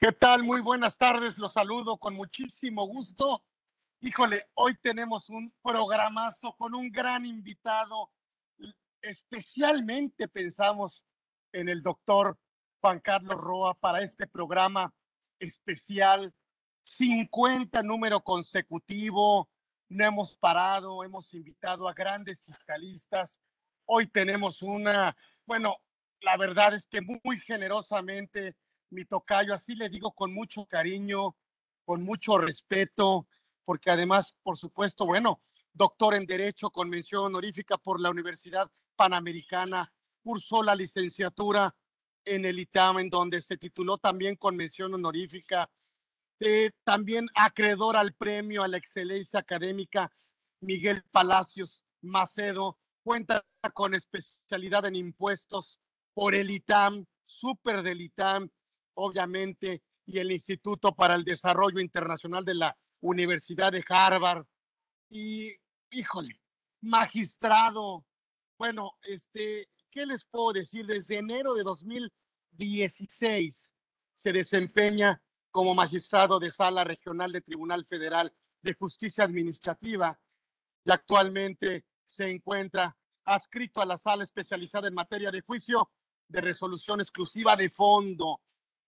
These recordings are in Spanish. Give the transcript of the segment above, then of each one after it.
¿Qué tal? Muy buenas tardes, los saludo con muchísimo gusto. Híjole, hoy tenemos un programazo con un gran invitado. Especialmente pensamos en el doctor Juan Carlos Roa para este programa especial. 50 número consecutivo. No hemos parado, hemos invitado a grandes fiscalistas. Hoy tenemos una, bueno, la verdad es que muy generosamente mi tocayo, así le digo con mucho cariño, con mucho respeto, porque además, por supuesto, bueno, doctor en Derecho con mención honorífica por la Universidad Panamericana, cursó la licenciatura en el ITAM, en donde se tituló también con mención honorífica, eh, también acreedor al premio a la excelencia académica Miguel Palacios Macedo, cuenta con especialidad en impuestos por el ITAM, súper del ITAM, obviamente, y el Instituto para el Desarrollo Internacional de la Universidad de Harvard. Y, híjole, magistrado. Bueno, este, ¿qué les puedo decir? Desde enero de 2016 se desempeña como magistrado de sala regional de Tribunal Federal de Justicia Administrativa y actualmente se encuentra adscrito a la sala especializada en materia de juicio de resolución exclusiva de fondo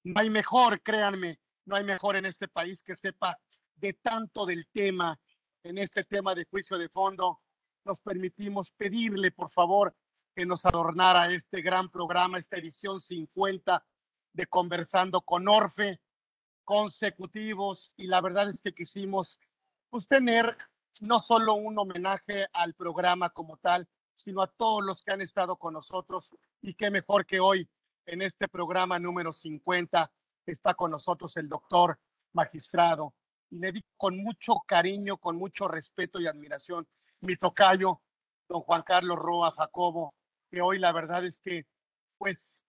no hay mejor, créanme, no hay mejor en este país que sepa de tanto del tema, en este tema de juicio de fondo. Nos permitimos pedirle, por favor, que nos adornara este gran programa, esta edición 50 de Conversando con Orfe, consecutivos, y la verdad es que quisimos pues, tener no solo un homenaje al programa como tal, sino a todos los que han estado con nosotros, y qué mejor que hoy en este programa número 50 está con nosotros el doctor magistrado y le digo con mucho cariño, con mucho respeto y admiración, mi tocayo, don Juan Carlos Roa Jacobo, que hoy la verdad es que pues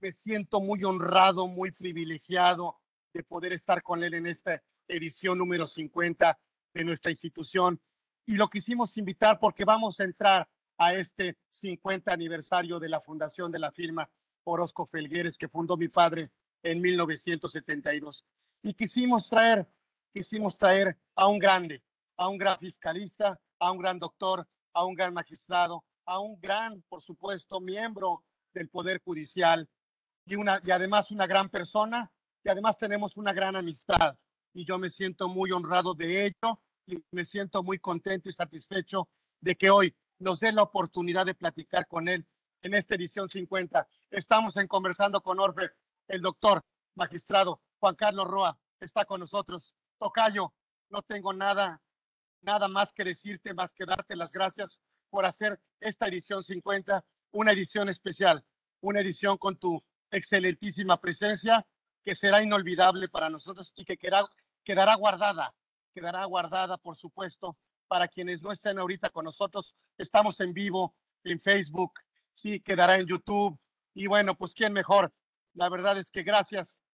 me siento muy honrado, muy privilegiado de poder estar con él en esta edición número 50 de nuestra institución. Y lo quisimos invitar porque vamos a entrar a este 50 aniversario de la fundación de la firma Orozco Felgueres, que fundó mi padre en 1972. Y quisimos traer, quisimos traer a un grande, a un gran fiscalista, a un gran doctor, a un gran magistrado, a un gran, por supuesto, miembro del Poder Judicial y, una, y además una gran persona y además tenemos una gran amistad. Y yo me siento muy honrado de ello y me siento muy contento y satisfecho de que hoy nos dé la oportunidad de platicar con él en esta edición 50. Estamos en conversando con Orfe, el doctor magistrado Juan Carlos Roa está con nosotros. Tocayo, no tengo nada, nada más que decirte, más que darte las gracias por hacer esta edición 50, una edición especial, una edición con tu excelentísima presencia que será inolvidable para nosotros y que quedará, quedará guardada, quedará guardada, por supuesto, para quienes no estén ahorita con nosotros. Estamos en vivo en Facebook, sí, quedará en YouTube. Y bueno, pues quién mejor. La verdad es que gracias,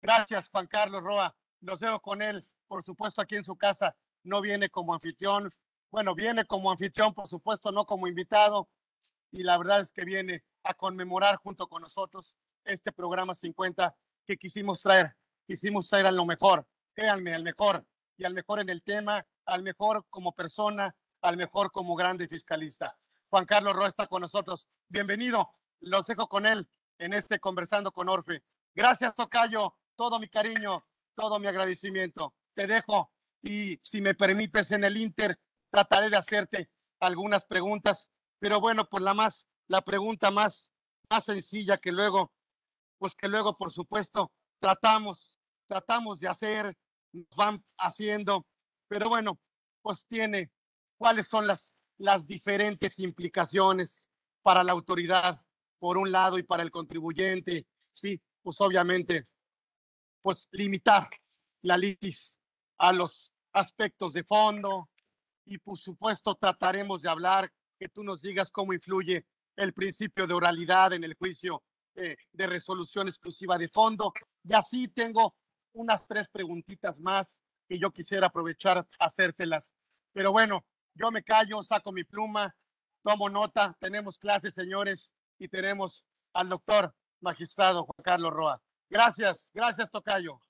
gracias Juan Carlos Roa. Los veo con él, por supuesto, aquí en su casa. No viene como anfitrión. Bueno, viene como anfitrión, por supuesto, no como invitado. Y la verdad es que viene a conmemorar junto con nosotros este programa 50 que quisimos traer. Quisimos traer a lo mejor, créanme, al mejor. Y al mejor en el tema, al mejor como persona, al mejor como grande fiscalista. Juan Carlos Roa está con nosotros. Bienvenido. Los dejo con él en este Conversando con Orfe. Gracias, Tocayo. Todo mi cariño, todo mi agradecimiento. Te dejo y si me permites en el Inter, trataré de hacerte algunas preguntas. Pero bueno, pues la más, la pregunta más, más sencilla que luego, pues que luego, por supuesto, tratamos, tratamos de hacer, nos van haciendo. Pero bueno, pues tiene, ¿cuáles son las las diferentes implicaciones para la autoridad, por un lado, y para el contribuyente, sí, pues obviamente, pues limitar la litis a los aspectos de fondo y por supuesto trataremos de hablar, que tú nos digas cómo influye el principio de oralidad en el juicio eh, de resolución exclusiva de fondo. Y así tengo unas tres preguntitas más que yo quisiera aprovechar hacértelas. Pero bueno, yo me callo, saco mi pluma, tomo nota, tenemos clases, señores, y tenemos al doctor magistrado Juan Carlos Roa. Gracias, gracias, Tocayo.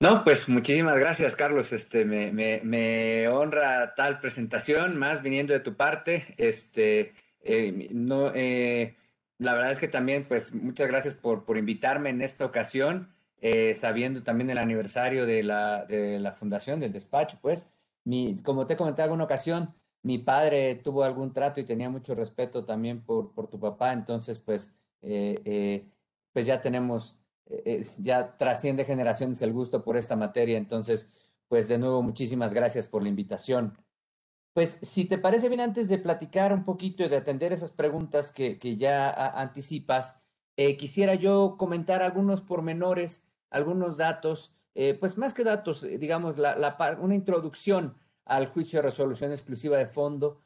No, pues muchísimas gracias, Carlos. Este, me, me, me, honra tal presentación, más viniendo de tu parte. Este, eh, no, eh, la verdad es que también, pues, muchas gracias por, por invitarme en esta ocasión, eh, sabiendo también el aniversario de la, de la fundación, del despacho, pues. Como te comenté alguna ocasión, mi padre tuvo algún trato y tenía mucho respeto también por, por tu papá, entonces, pues, pues ya tenemos eh, ya trasciende generaciones el gusto por esta materia. Entonces, pues de nuevo, muchísimas gracias por la invitación. Pues si te parece bien, antes de platicar un poquito y de atender esas preguntas que, que ya anticipas, eh, quisiera yo comentar algunos pormenores, algunos datos, eh, pues más que datos, digamos, la, una introducción al juicio de resolución exclusiva de fondo.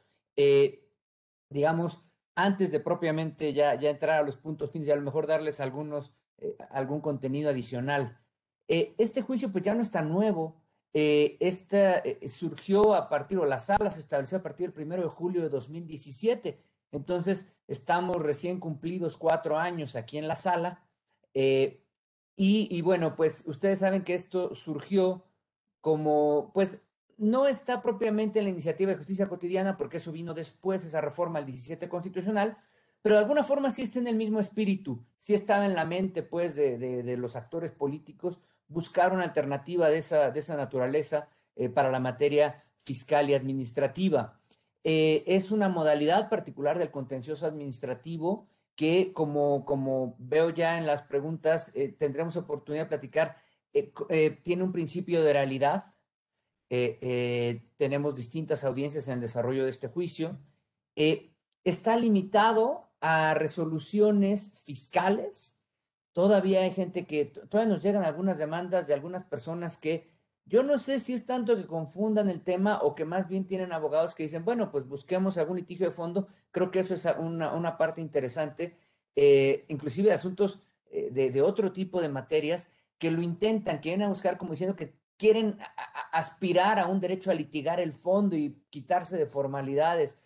digamos, antes de propiamente ya, ya entrar a los puntos fines y a lo mejor darles algunos eh, algún contenido adicional. Eh, este juicio pues ya no está nuevo. Eh, este surgió a partir, o la sala se estableció a partir del primero de julio de 2017. Entonces, estamos recién cumplidos cuatro años aquí en la sala. Y, bueno, pues ustedes saben que esto surgió como, pues no está propiamente en la iniciativa de justicia cotidiana, porque eso vino después, esa reforma al 17 constitucional, pero de alguna forma sí está en el mismo espíritu, sí estaba en la mente pues de, de, los actores políticos buscar una alternativa de esa, de esa naturaleza eh, para la materia fiscal y administrativa. Eh, es una modalidad particular del contencioso administrativo que, como, como veo ya en las preguntas, eh, tendremos oportunidad de platicar, tiene un principio de realidad. tenemos distintas audiencias en el desarrollo de este juicio. está limitado a resoluciones fiscales. Todavía hay gente que, todavía nos llegan algunas demandas de algunas personas que yo no sé si es tanto que confundan el tema o que más bien tienen abogados que dicen, bueno, pues busquemos algún litigio de fondo. Creo que eso es una, parte interesante, eh, inclusive asuntos eh, de, otro tipo de materias que lo intentan, que vienen a buscar como diciendo que quieren aspirar a un derecho a litigar el fondo y quitarse de formalidades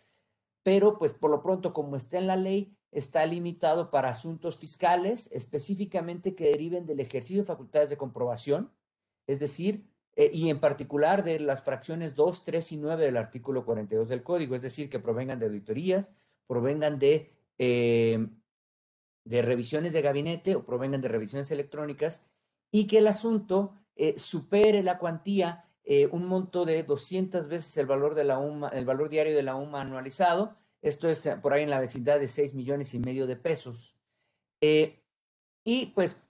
pero pues por lo pronto como está en la ley, está limitado para asuntos fiscales específicamente que deriven del ejercicio de facultades de comprobación, es decir, eh, y en particular de las fracciones 2, 3 y 9 del artículo 42 del código, es decir, que provengan de auditorías, provengan de, eh, de revisiones de gabinete o provengan de revisiones electrónicas y que el asunto eh, supere la cuantía eh, un monto de 200 veces el valor, de la UMA, el valor diario de la UMA anualizado. Esto es por ahí en la vecindad de 6 millones y medio de pesos. Y pues,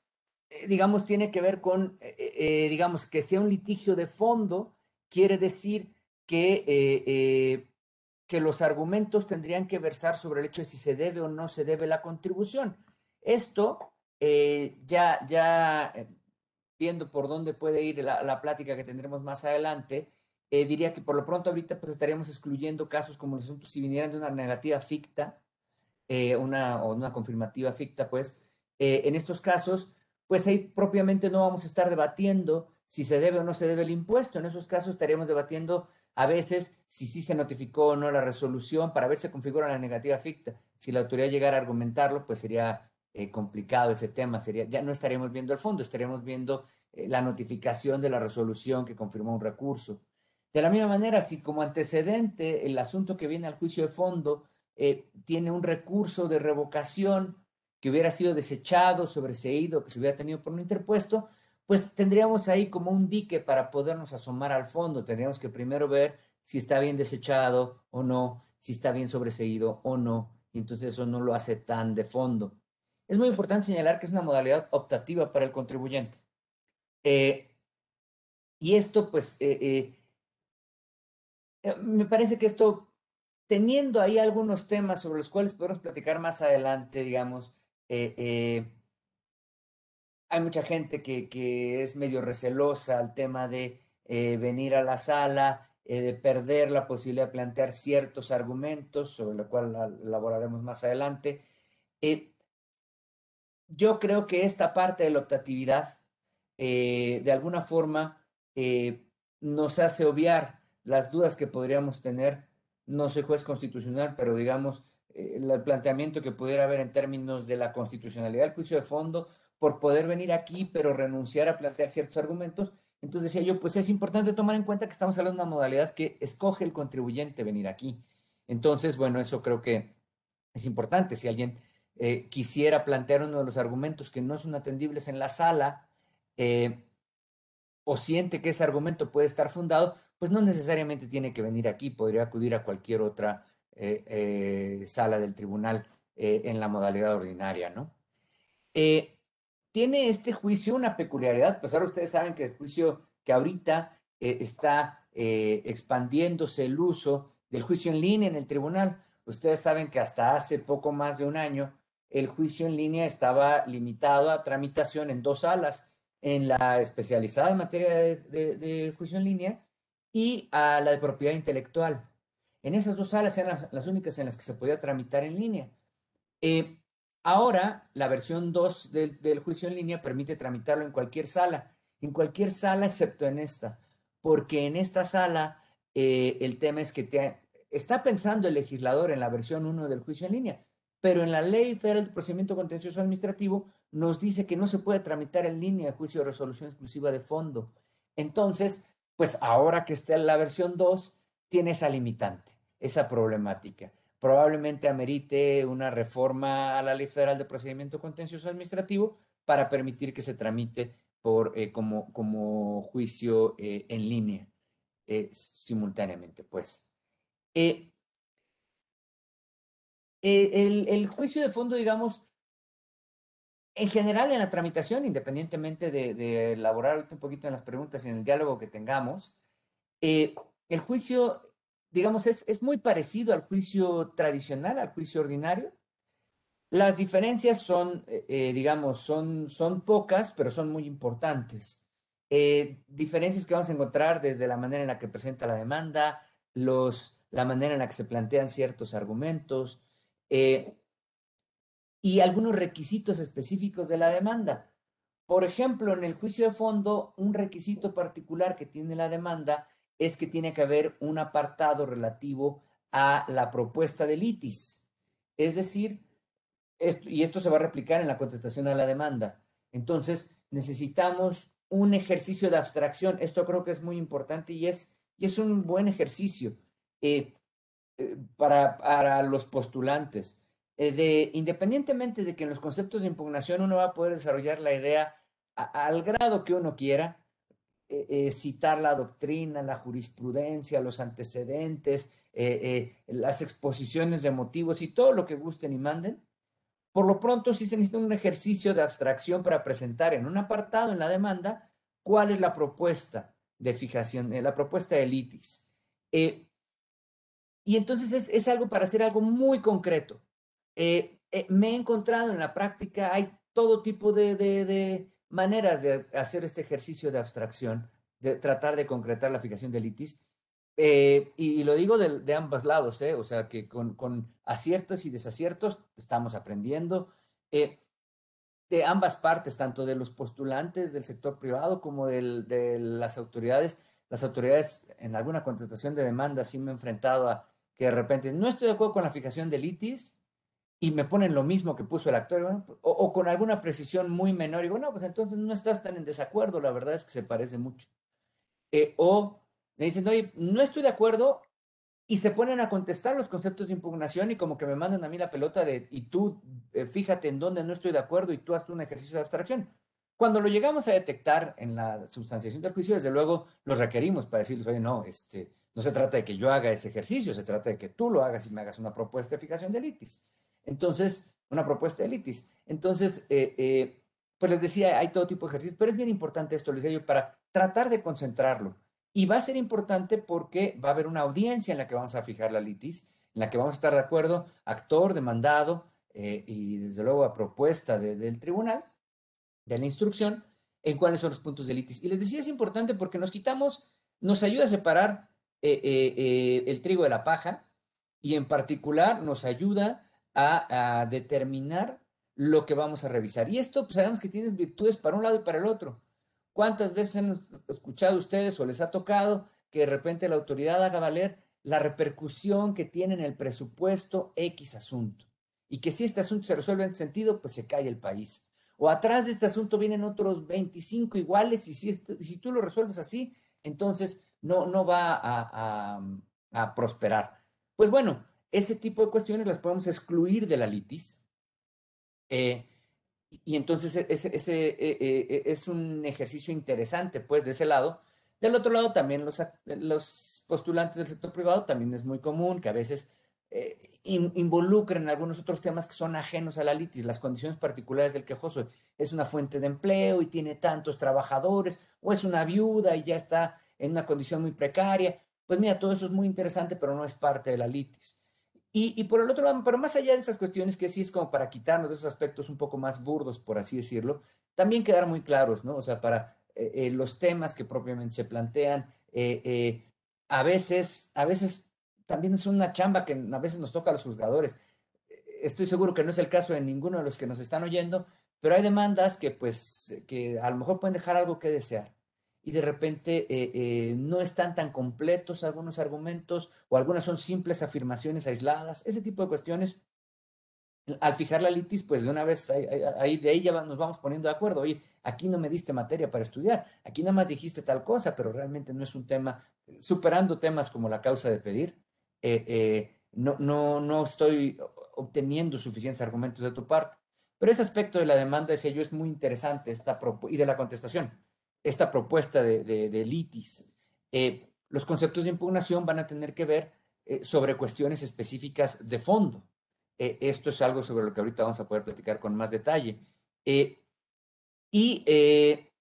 digamos, tiene que ver con, digamos, que sea un litigio de fondo, quiere decir que, que los argumentos tendrían que versar sobre el hecho de si se debe o no se debe la contribución. Esto ya, ya viendo por dónde puede ir la, plática que tendremos más adelante, eh, diría que por lo pronto ahorita pues estaríamos excluyendo casos como los asuntos si vinieran de una negativa ficta eh, una, o una confirmativa ficta, pues eh, en estos casos, pues ahí propiamente no vamos a estar debatiendo si se debe o no se debe el impuesto. En esos casos estaríamos debatiendo a veces si sí se notificó o no la resolución para ver si configura la negativa ficta. Si la autoridad llegara a argumentarlo, pues sería eh, complicado ese tema, sería, ya no estaríamos viendo el fondo, estaríamos viendo eh, la notificación de la resolución que confirmó un recurso. De la misma manera, si como antecedente el asunto que viene al juicio de fondo eh, tiene un recurso de revocación que hubiera sido desechado, sobreseído, que se hubiera tenido por un interpuesto, pues tendríamos ahí como un dique para podernos asomar al fondo. Tendríamos que primero ver si está bien desechado o no, si está bien sobreseído o no. Y entonces eso no lo hace tan de fondo. Es muy importante señalar que es una modalidad optativa para el contribuyente. Eh, y esto, pues, eh, eh, me parece que esto, teniendo ahí algunos temas sobre los cuales podemos platicar más adelante, digamos, hay mucha gente que, es medio recelosa al tema de venir a la sala, de perder la posibilidad de plantear ciertos argumentos, sobre lo cual elaboraremos más adelante yo creo que esta parte de la optatividad, eh, de alguna forma, eh, nos hace obviar las dudas que podríamos tener. No soy juez constitucional, pero digamos, el planteamiento que pudiera haber en términos de la constitucionalidad del juicio de fondo por poder venir aquí, pero renunciar a plantear ciertos argumentos. Entonces decía yo, pues es importante tomar en cuenta que estamos hablando de una modalidad que escoge el contribuyente venir aquí. Entonces, bueno, eso creo que es importante. Si alguien eh, quisiera plantear uno de los argumentos que no son atendibles en la sala eh, o siente que ese argumento puede estar fundado, pues no necesariamente tiene que venir aquí, podría acudir a cualquier otra eh, sala del tribunal en la modalidad ordinaria, ¿no? tiene este juicio una peculiaridad, pues ahora ustedes saben que el juicio que ahorita está expandiéndose el uso del juicio en línea en el tribunal. Ustedes saben que hasta hace poco más de un año el juicio en línea estaba limitado a tramitación en dos salas, en la especializada en materia de, juicio en línea y a la de propiedad intelectual. En esas dos salas eran las, únicas en las que se podía tramitar en línea. Eh, ahora, la versión 2 del, juicio en línea permite tramitarlo en cualquier sala, en cualquier sala excepto en esta, porque en esta sala eh, el tema es que está pensando el legislador en la versión 1 del juicio en línea, pero en la Ley Federal de Procedimiento Contencioso Administrativo nos dice que no se puede tramitar en línea el juicio de resolución exclusiva de fondo. Entonces, pues ahora que está en la versión 2, tiene esa limitante, esa problemática. Probablemente amerite una reforma a la Ley Federal de Procedimiento Contencioso Administrativo para permitir que se tramite por, eh, como, como juicio eh, en línea eh, simultáneamente, pues. Eh, el, juicio de fondo, digamos, en general en la tramitación, independientemente de, elaborar un poquito en las preguntas y en el diálogo que tengamos, el juicio, digamos, es, es, muy parecido al juicio tradicional, al juicio ordinario. Las diferencias son, eh, digamos, son, son pocas, pero son muy importantes. diferencias que vamos a encontrar desde la manera en la que presenta la demanda, los, la manera en la que se plantean ciertos argumentos, eh, y algunos requisitos específicos de la demanda. Por ejemplo, en el juicio de fondo, un requisito particular que tiene la demanda es que tiene que haber un apartado relativo a la propuesta de litis. Es decir, y esto se va a replicar en la contestación a la demanda. Entonces, necesitamos un ejercicio de abstracción. Esto creo que es muy importante y es, y es un buen ejercicio. Eh, eh, para, para los postulantes. Eh, de, independientemente de que en los conceptos de impugnación uno va a poder desarrollar la idea al grado que uno quiera, eh, citar la doctrina, la jurisprudencia, los antecedentes, las exposiciones de motivos y todo lo que gusten y manden. Por lo pronto, sí se necesita un ejercicio de abstracción para presentar en un apartado en la demanda cuál es la propuesta de fijación, la propuesta de litis. Y entonces es, algo para hacer algo muy concreto. Eh, eh, me he encontrado en la práctica, hay todo tipo de, maneras de hacer este ejercicio de abstracción, de tratar de concretar la fijación de litis. Eh, y, lo digo de, ambos lados, o sea que con, aciertos y desaciertos estamos aprendiendo. de ambas partes, tanto de los postulantes del sector privado como de las autoridades. Las autoridades en alguna contestación de demanda sí me he enfrentado a que de repente no estoy de acuerdo con la fijación de litis y me ponen lo mismo que puso el actor, o, con alguna precisión muy menor, y digo, pues entonces no estás tan en desacuerdo, la verdad es que se parece mucho. Eh, o me dicen, oye, no estoy de acuerdo, y se ponen a contestar los conceptos de impugnación y como que me mandan a mí la pelota de, y tú eh, fíjate en dónde no estoy de acuerdo y tú haces un ejercicio de abstracción. Cuando lo llegamos a detectar en la sustanciación del juicio, desde luego los requerimos para decirles, oye, no, este, no se trata de que yo haga ese ejercicio, se trata de que tú lo hagas y me hagas una propuesta de fijación de litis. Entonces, una propuesta de litis. Entonces, eh, eh, pues les decía, hay todo tipo de ejercicios, pero es bien importante esto, les digo, para tratar de concentrarlo. Y va a ser importante porque va a haber una audiencia en la que vamos a fijar la litis, en la que vamos a estar de acuerdo, actor, demandado eh, y desde luego a propuesta del tribunal, de la instrucción, en cuáles son los puntos de litis. Y les decía, es importante porque nos quitamos, nos ayuda a separar el trigo de la paja y en particular nos ayuda a, determinar lo que vamos a revisar. Y esto pues, sabemos que tiene virtudes para un lado y para el otro. ¿Cuántas veces han escuchado ustedes o les ha tocado que de repente la autoridad haga valer la repercusión que tiene en el presupuesto X asunto. Y que si este asunto se resuelve en sentido, pues se cae el país. O atrás de este asunto vienen otros 25 iguales y si, si tú lo resuelves así, entonces no, no va a, a, prosperar. Pues bueno, ese tipo de cuestiones las podemos excluir de la litis. Eh, y entonces ese, ese eh, eh, es un ejercicio interesante, pues, de ese lado, del otro lado, también los, los postulantes del sector privado también es muy común que a veces eh, involucren algunos otros temas que son ajenos a la litis, las condiciones particulares del quejoso. Es una fuente de empleo y tiene tantos trabajadores, o es una viuda y ya está en una condición muy precaria. Pues mira, todo eso es muy interesante, pero no es parte de la litis. Y, por el otro lado, pero más allá de esas cuestiones que sí es como para quitarnos de esos aspectos un poco más burdos, por así decirlo, también quedar muy claros, ¿no? O sea, para eh, eh, los temas que propiamente se plantean. Eh, a veces, a veces también es una chamba que a veces nos toca a los juzgadores. Estoy seguro que no es el caso de ninguno de los que nos están oyendo, pero hay demandas que pues que a lo mejor pueden dejar algo que desear y de repente no están tan completos algunos argumentos o algunas son simples afirmaciones aisladas. Ese tipo de cuestiones al fijar la litis, pues de una vez ahí, de ahí ya nos vamos poniendo de acuerdo. Oye, aquí no me diste materia para estudiar, aquí nada más dijiste tal cosa, pero realmente no es un tema, superando temas como la causa de pedir, eh, eh, no, no, no estoy obteniendo suficientes argumentos de tu parte. Pero ese aspecto de la demanda, decía yo, es muy interesante esta y de la contestación, esta propuesta de, de, litis. Eh, los conceptos de impugnación van a tener que ver sobre cuestiones específicas de fondo. Eh, esto es algo sobre lo que ahorita vamos a poder platicar con más detalle. Eh, y, eh,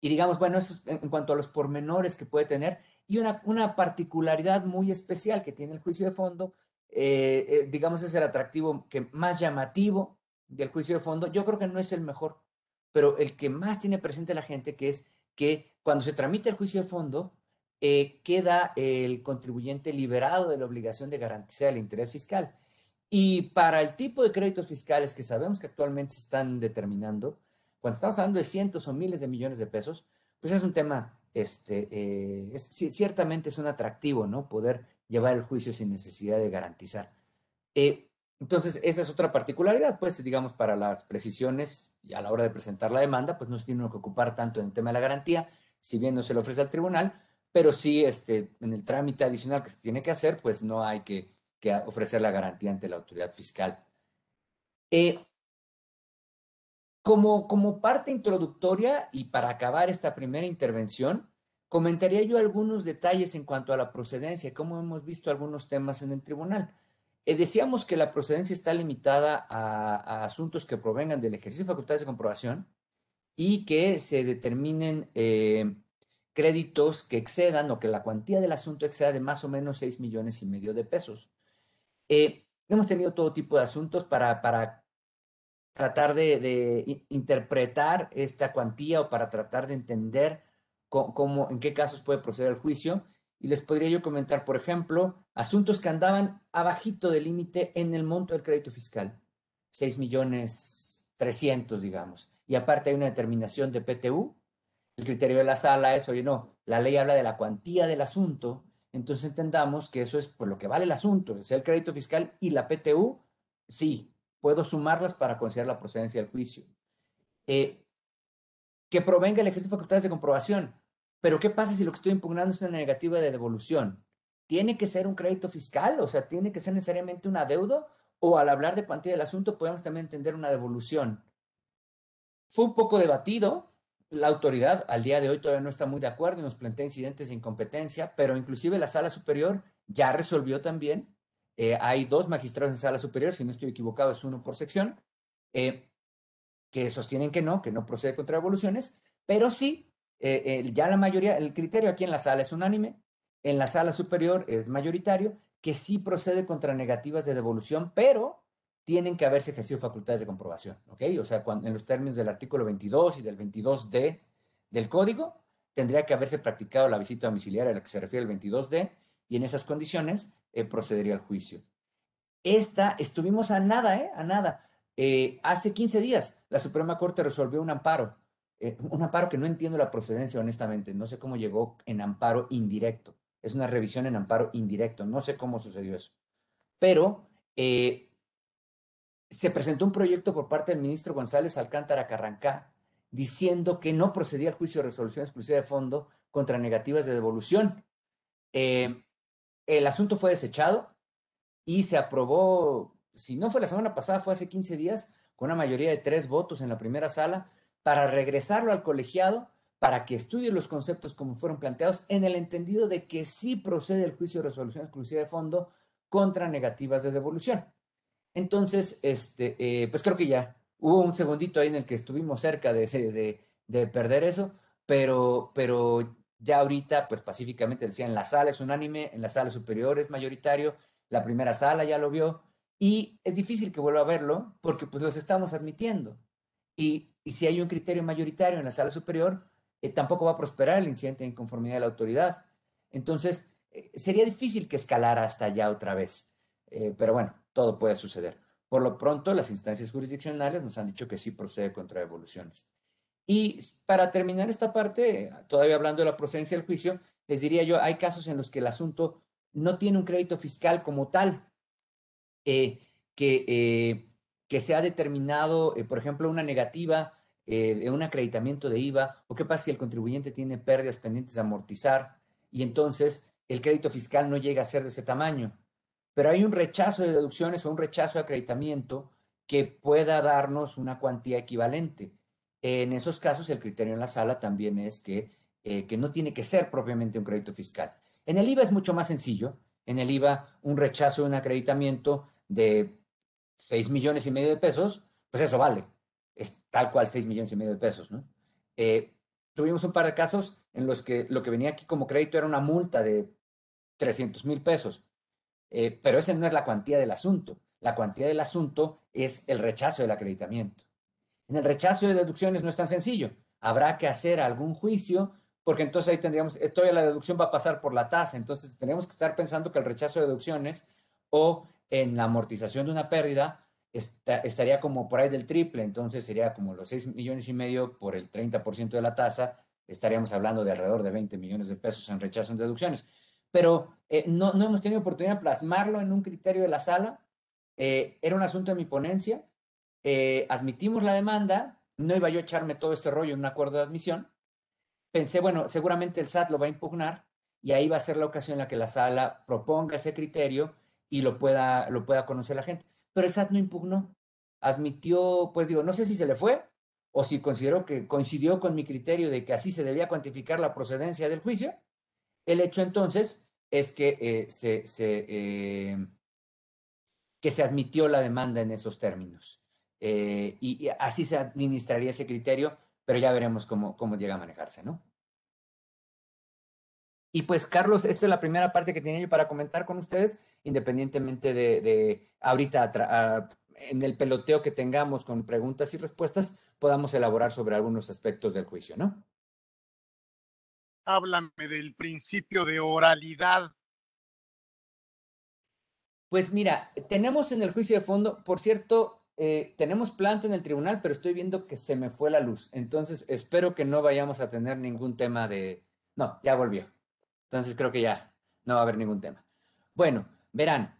digamos, bueno, en, cuanto a los pormenores que puede tener y una, una particularidad muy especial que tiene el juicio de fondo, digamos, es el atractivo que más llamativo del juicio de fondo. Yo creo que no es el mejor, pero el que más tiene presente la gente, que es que cuando se tramita el juicio de fondo, queda el contribuyente liberado de la obligación de garantizar el interés fiscal. Y para el tipo de créditos fiscales que sabemos que actualmente se están determinando, cuando estamos hablando de cientos o miles de millones de pesos, pues es un tema, este, eh, ciertamente es un atractivo, ¿no? Poder llevar el juicio sin necesidad de garantizar. Eh, entonces, esa es otra particularidad, pues, digamos, para las precisiones y a la hora de presentar la demanda, pues no se tiene que ocupar tanto en el tema de la garantía, si bien no se le ofrece al tribunal, pero sí este, en el trámite adicional que se tiene que hacer, pues no hay que que ofrecer la garantía ante la autoridad fiscal. Eh, como, como parte introductoria y para acabar esta primera intervención, comentaría yo algunos detalles en cuanto a la procedencia, cómo hemos visto algunos temas en el tribunal. Eh, decíamos que la procedencia está limitada a, asuntos que provengan del ejercicio de facultades de comprobación y que se determinen eh, créditos que excedan o que la cuantía del asunto exceda de más o menos 6 millones y medio de pesos. Eh, hemos tenido todo tipo de asuntos para, para tratar de, interpretar esta cuantía o para tratar de entender cómo, en qué casos puede proceder el juicio. Y les podría yo comentar, por ejemplo, asuntos que andaban abajito del límite en el monto del crédito fiscal, 6 millones 300, digamos. Y aparte hay una determinación de PTU. El criterio de la sala es, oye, no, la ley habla de la cuantía del asunto entonces entendamos que eso es por lo que vale el asunto, sea el crédito fiscal y la PTU, sí, puedo sumarlas para considerar la procedencia del juicio. Eh, que provenga el ejercicio de facultades de comprobación, pero ¿qué pasa si lo que estoy impugnando es una negativa de devolución? ¿Tiene que ser un crédito fiscal? O sea, ¿tiene que ser necesariamente un adeudo? ¿O al hablar de cuantía del asunto podemos también entender una devolución? Fue un poco debatido, la autoridad al día de hoy todavía no está muy de acuerdo y nos plantea incidentes de incompetencia, pero inclusive la sala superior ya resolvió también. Eh, hay dos magistrados en sala superior, si no estoy equivocado, es uno por sección, eh, que sostienen que no, que no procede contra evoluciones, pero sí, eh, ya la mayoría, el criterio aquí en la sala es unánime, en la sala superior es mayoritario, que sí procede contra negativas de devolución, pero tienen que haberse ejercido facultades de comprobación, ¿ok? O sea, cuando, en los términos del artículo 22 y del 22D del código, tendría que haberse practicado la visita domiciliaria a la que se refiere el 22D y en esas condiciones eh, procedería al juicio. Esta, estuvimos a nada, ¿eh? A nada. Eh, hace 15 días la Suprema Corte resolvió un amparo, eh, un amparo que no entiendo la procedencia, honestamente, no sé cómo llegó en amparo indirecto. es una revisión en amparo indirecto. No sé cómo sucedió eso. Pero eh, se presentó un proyecto por parte del ministro González Alcántara Carrancá diciendo que no procedía el juicio de resolución exclusiva de fondo contra negativas de devolución. Eh, el asunto fue desechado y se aprobó, si no fue la semana pasada, fue hace 15 días, con una mayoría de tres votos en la primera sala, para regresarlo al colegiado para que estudie los conceptos como fueron planteados en el entendido de que sí procede el juicio de resolución exclusiva de fondo contra negativas de devolución. Entonces, este, eh, pues creo que ya hubo un segundito ahí en el que estuvimos cerca de, de, de, perder eso, pero, pero ya ahorita, pues pacíficamente decía, en la sala es unánime, en la sala superior es mayoritario, la primera sala ya lo vio, y es difícil que vuelva a verlo porque pues los estamos admitiendo. Y, si hay un criterio mayoritario en la sala superior, eh, tampoco va a prosperar el incidente de inconformidad de la autoridad. Entonces, eh, sería difícil que escalara hasta allá otra vez. Eh, pero bueno, todo puede suceder. Por lo pronto, las instancias jurisdiccionales nos han dicho que sí procede contra devoluciones. Y para terminar esta parte, todavía hablando de la procedencia del juicio, les diría yo, hay casos en los que el asunto no tiene un crédito fiscal como tal, que, que se ha determinado, por ejemplo, una negativa eh, un acreditamiento de IVA, o qué pasa si el contribuyente tiene pérdidas pendientes de amortizar y entonces el crédito fiscal no llega a ser de ese tamaño. Pero hay un rechazo de deducciones o un rechazo de acreditamiento que pueda darnos una cuantía equivalente. En esos casos, el criterio en la sala también es que, eh, que no tiene que ser propiamente un crédito fiscal. En el IVA es mucho más sencillo. En el IVA, un rechazo de un acreditamiento de 6 millones y medio de pesos, pues eso vale es tal cual 6 millones y medio de pesos, ¿no? Eh, tuvimos un par de casos en los que lo que venía aquí como crédito era una multa de 300 mil pesos, eh, pero esa no es la cuantía del asunto. La cuantía del asunto es el rechazo del acreditamiento. En el rechazo de deducciones no es tan sencillo. Habrá que hacer algún juicio, porque entonces ahí tendríamos, eh, todavía la deducción va a pasar por la tasa, entonces tendríamos que estar pensando que el rechazo de deducciones o en la amortización de una pérdida estaría como por ahí del triple, entonces sería como los 6 millones y medio por el 30% de la tasa, estaríamos hablando de alrededor de 20 millones de pesos en rechazo en deducciones. Pero eh, no, no, hemos tenido oportunidad de plasmarlo en un criterio de la sala. Eh, era un asunto de mi ponencia. Eh, admitimos la demanda. No iba yo a echarme todo este rollo en un acuerdo de admisión. Pensé, bueno, seguramente el SAT lo va a impugnar y ahí va a ser la ocasión en la que la sala proponga ese criterio y lo pueda, lo pueda conocer la gente pero el SAT no impugnó. Admitió, pues digo, no sé si se le fue o si consideró que coincidió con mi criterio de que así se debía cuantificar la procedencia del juicio. El hecho entonces es que, eh, se, eh, que se admitió la demanda en esos términos. Eh, y, así se administraría ese criterio, pero ya veremos cómo, cómo llega a manejarse, ¿no? Y pues, Carlos, esta es la primera parte que tenía yo para comentar con ustedes, independientemente de, ahorita en el peloteo que tengamos con preguntas y respuestas, podamos elaborar sobre algunos aspectos del juicio, ¿no? Háblame del principio de oralidad. Pues mira, tenemos en el juicio de fondo, por cierto, eh, tenemos planta en el tribunal, pero estoy viendo que se me fue la luz. Entonces, espero que no vayamos a tener ningún tema de... No, ya volvió. Entonces creo que ya no va a haber ningún tema. Bueno, verán,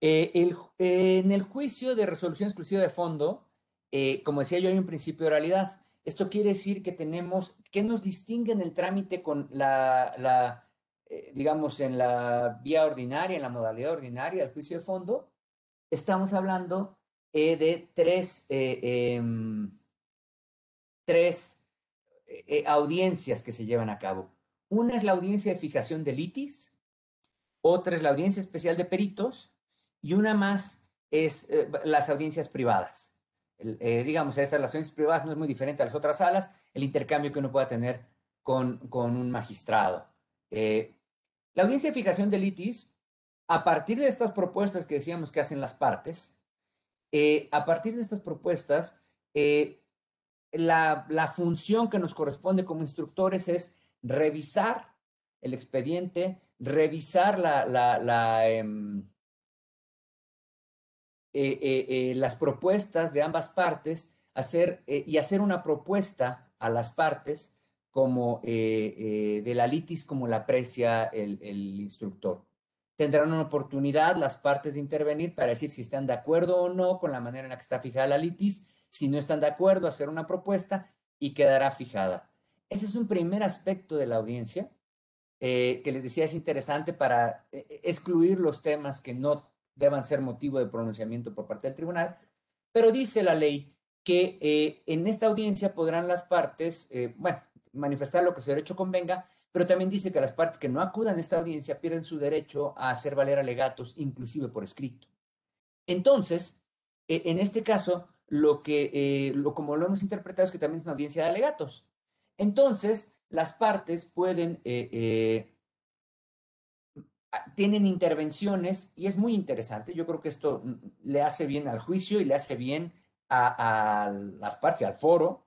eh, en el juicio de resolución exclusiva de fondo, eh, como decía yo, hay un principio de oralidad. Esto quiere decir que tenemos, que nos distingue en el trámite con la, eh, digamos, en la vía ordinaria, en la modalidad ordinaria del juicio de fondo, estamos hablando de tres, em, tres audiencias que se llevan a cabo. Una es la audiencia de fijación de litis, otra es la audiencia especial de peritos y una más es eh, las audiencias privadas. Eh, digamos, esas audiencias privadas no es muy diferente a las otras salas, el intercambio que uno pueda tener con, con un magistrado. Eh, la audiencia de fijación de litis, a partir de estas propuestas que decíamos que hacen las partes, a partir de estas propuestas, la, la función que nos corresponde como instructores es revisar el expediente, revisar em, eh, eh, eh, las propuestas de ambas partes hacer, y hacer una propuesta a las partes como de la litis como la aprecia el, el instructor tendrán una oportunidad las partes de intervenir para decir si están de acuerdo o no con la manera en la que está fijada la litis, si no están de acuerdo, hacer una propuesta y quedará fijada. Ese es un primer aspecto de la audiencia eh, que les decía es interesante para eh, eh, excluir los temas que no deban ser motivo de pronunciamiento por parte del tribunal, pero dice la ley que en esta audiencia podrán las partes, bueno, manifestar lo que su derecho convenga, pero también dice que las partes que no acudan a esta audiencia pierden su derecho a hacer valer alegatos, inclusive por escrito. Entonces, en este caso, lo que, lo, como lo hemos interpretado, es que también es una audiencia de alegatos. Entonces, las partes pueden, eh, eh, tienen intervenciones y es muy interesante. Yo creo que esto le hace bien al juicio y le hace bien a, las partes, al foro,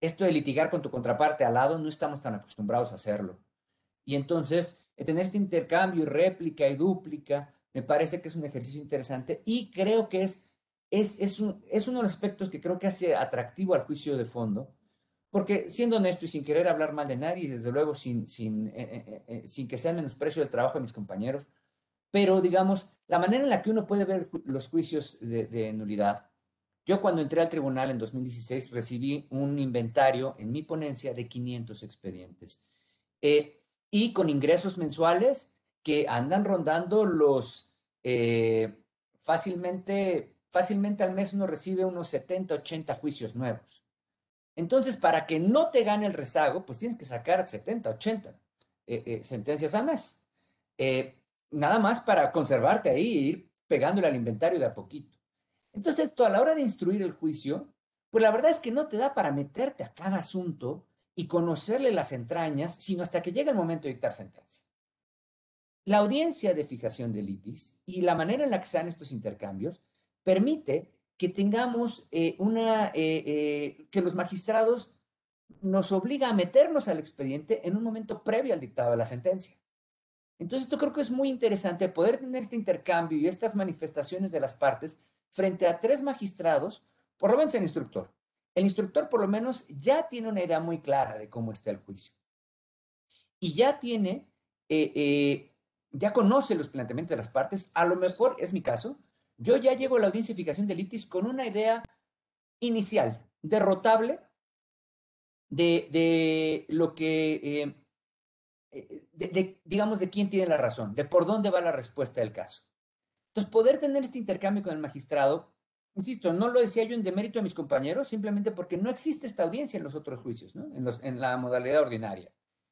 esto de litigar con tu contraparte al lado, no estamos tan acostumbrados a hacerlo. Y entonces, tener este intercambio y réplica y dúplica, me parece que es un ejercicio interesante y creo que es, es, es uno de los aspectos que creo que hace atractivo al juicio de fondo, porque siendo honesto y sin querer hablar mal de nadie, desde luego sin, sin, eh, eh, sin que sea menosprecio del trabajo de mis compañeros, pero digamos, la manera en la que uno puede ver los juicios de, de nulidad yo cuando entré al tribunal en 2016 recibí un inventario en mi ponencia de 500 expedientes eh, y con ingresos mensuales que andan rondando los eh, fácilmente, fácilmente al mes uno recibe unos 70, 80 juicios nuevos. Entonces, para que no te gane el rezago, pues tienes que sacar 70, 80 eh, sentencias al mes. nada más para conservarte ahí e ir pegándole al inventario de a poquito. Entonces, esto a la hora de instruir el juicio, pues la verdad es que no te da para meterte a cada asunto y conocerle las entrañas, sino hasta que llega el momento de dictar sentencia. La audiencia de fijación de litis y la manera en la que se dan estos intercambios permite que tengamos eh, una, eh, eh, que los magistrados nos obliga a meternos al expediente en un momento previo al dictado de la sentencia. Entonces, esto creo que es muy interesante poder tener este intercambio y estas manifestaciones de las partes frente a tres magistrados, por lo menos el instructor. El instructor por lo menos ya tiene una idea muy clara de cómo está el juicio. Y ya tiene, ya conoce los planteamientos de las partes. A lo mejor es mi caso. Yo ya llego a la audiencificación de litis con una idea inicial, derrotable, de, lo que, eh, digamos, de quién tiene la razón, de por dónde va la respuesta del caso. Entonces, poder tener este intercambio con el magistrado, insisto, no lo decía yo en demérito a mis compañeros, simplemente porque no existe esta audiencia en los otros juicios, ¿no? en, los, en la modalidad ordinaria.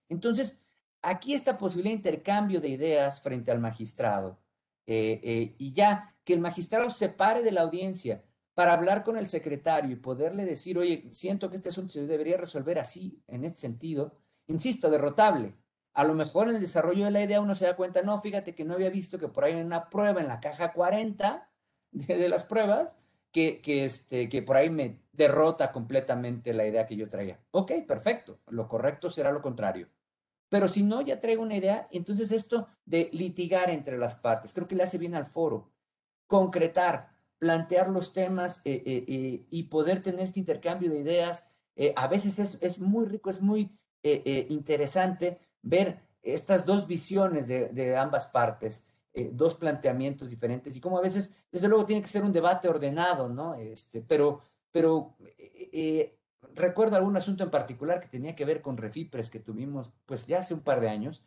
Entonces, aquí esta posibilidad de intercambio de ideas frente al magistrado eh, eh, y ya que el magistrado se pare de la audiencia para hablar con el secretario y poderle decir, oye, siento que este asunto se debería resolver así, en este sentido, insisto, derrotable, a lo mejor en el desarrollo de la idea uno se da cuenta, no, fíjate que no había visto que por ahí hay una prueba en la caja 40 de, las pruebas que, que, este, que por ahí me derrota completamente la idea que yo traía. Ok, perfecto, lo correcto será lo contrario. Pero si no, ya traigo una idea, entonces esto de litigar entre las partes, creo que le hace bien al foro, concretar, plantear los temas eh, eh, eh, y poder tener este intercambio de ideas, a veces es, es, muy rico, es muy interesante ver estas dos visiones de, ambas partes, dos planteamientos diferentes y como a veces, desde luego, tiene que ser un debate ordenado, ¿no? Este, pero, pero recuerdo algún asunto en particular que tenía que ver con refipres que tuvimos, pues ya hace un par de años,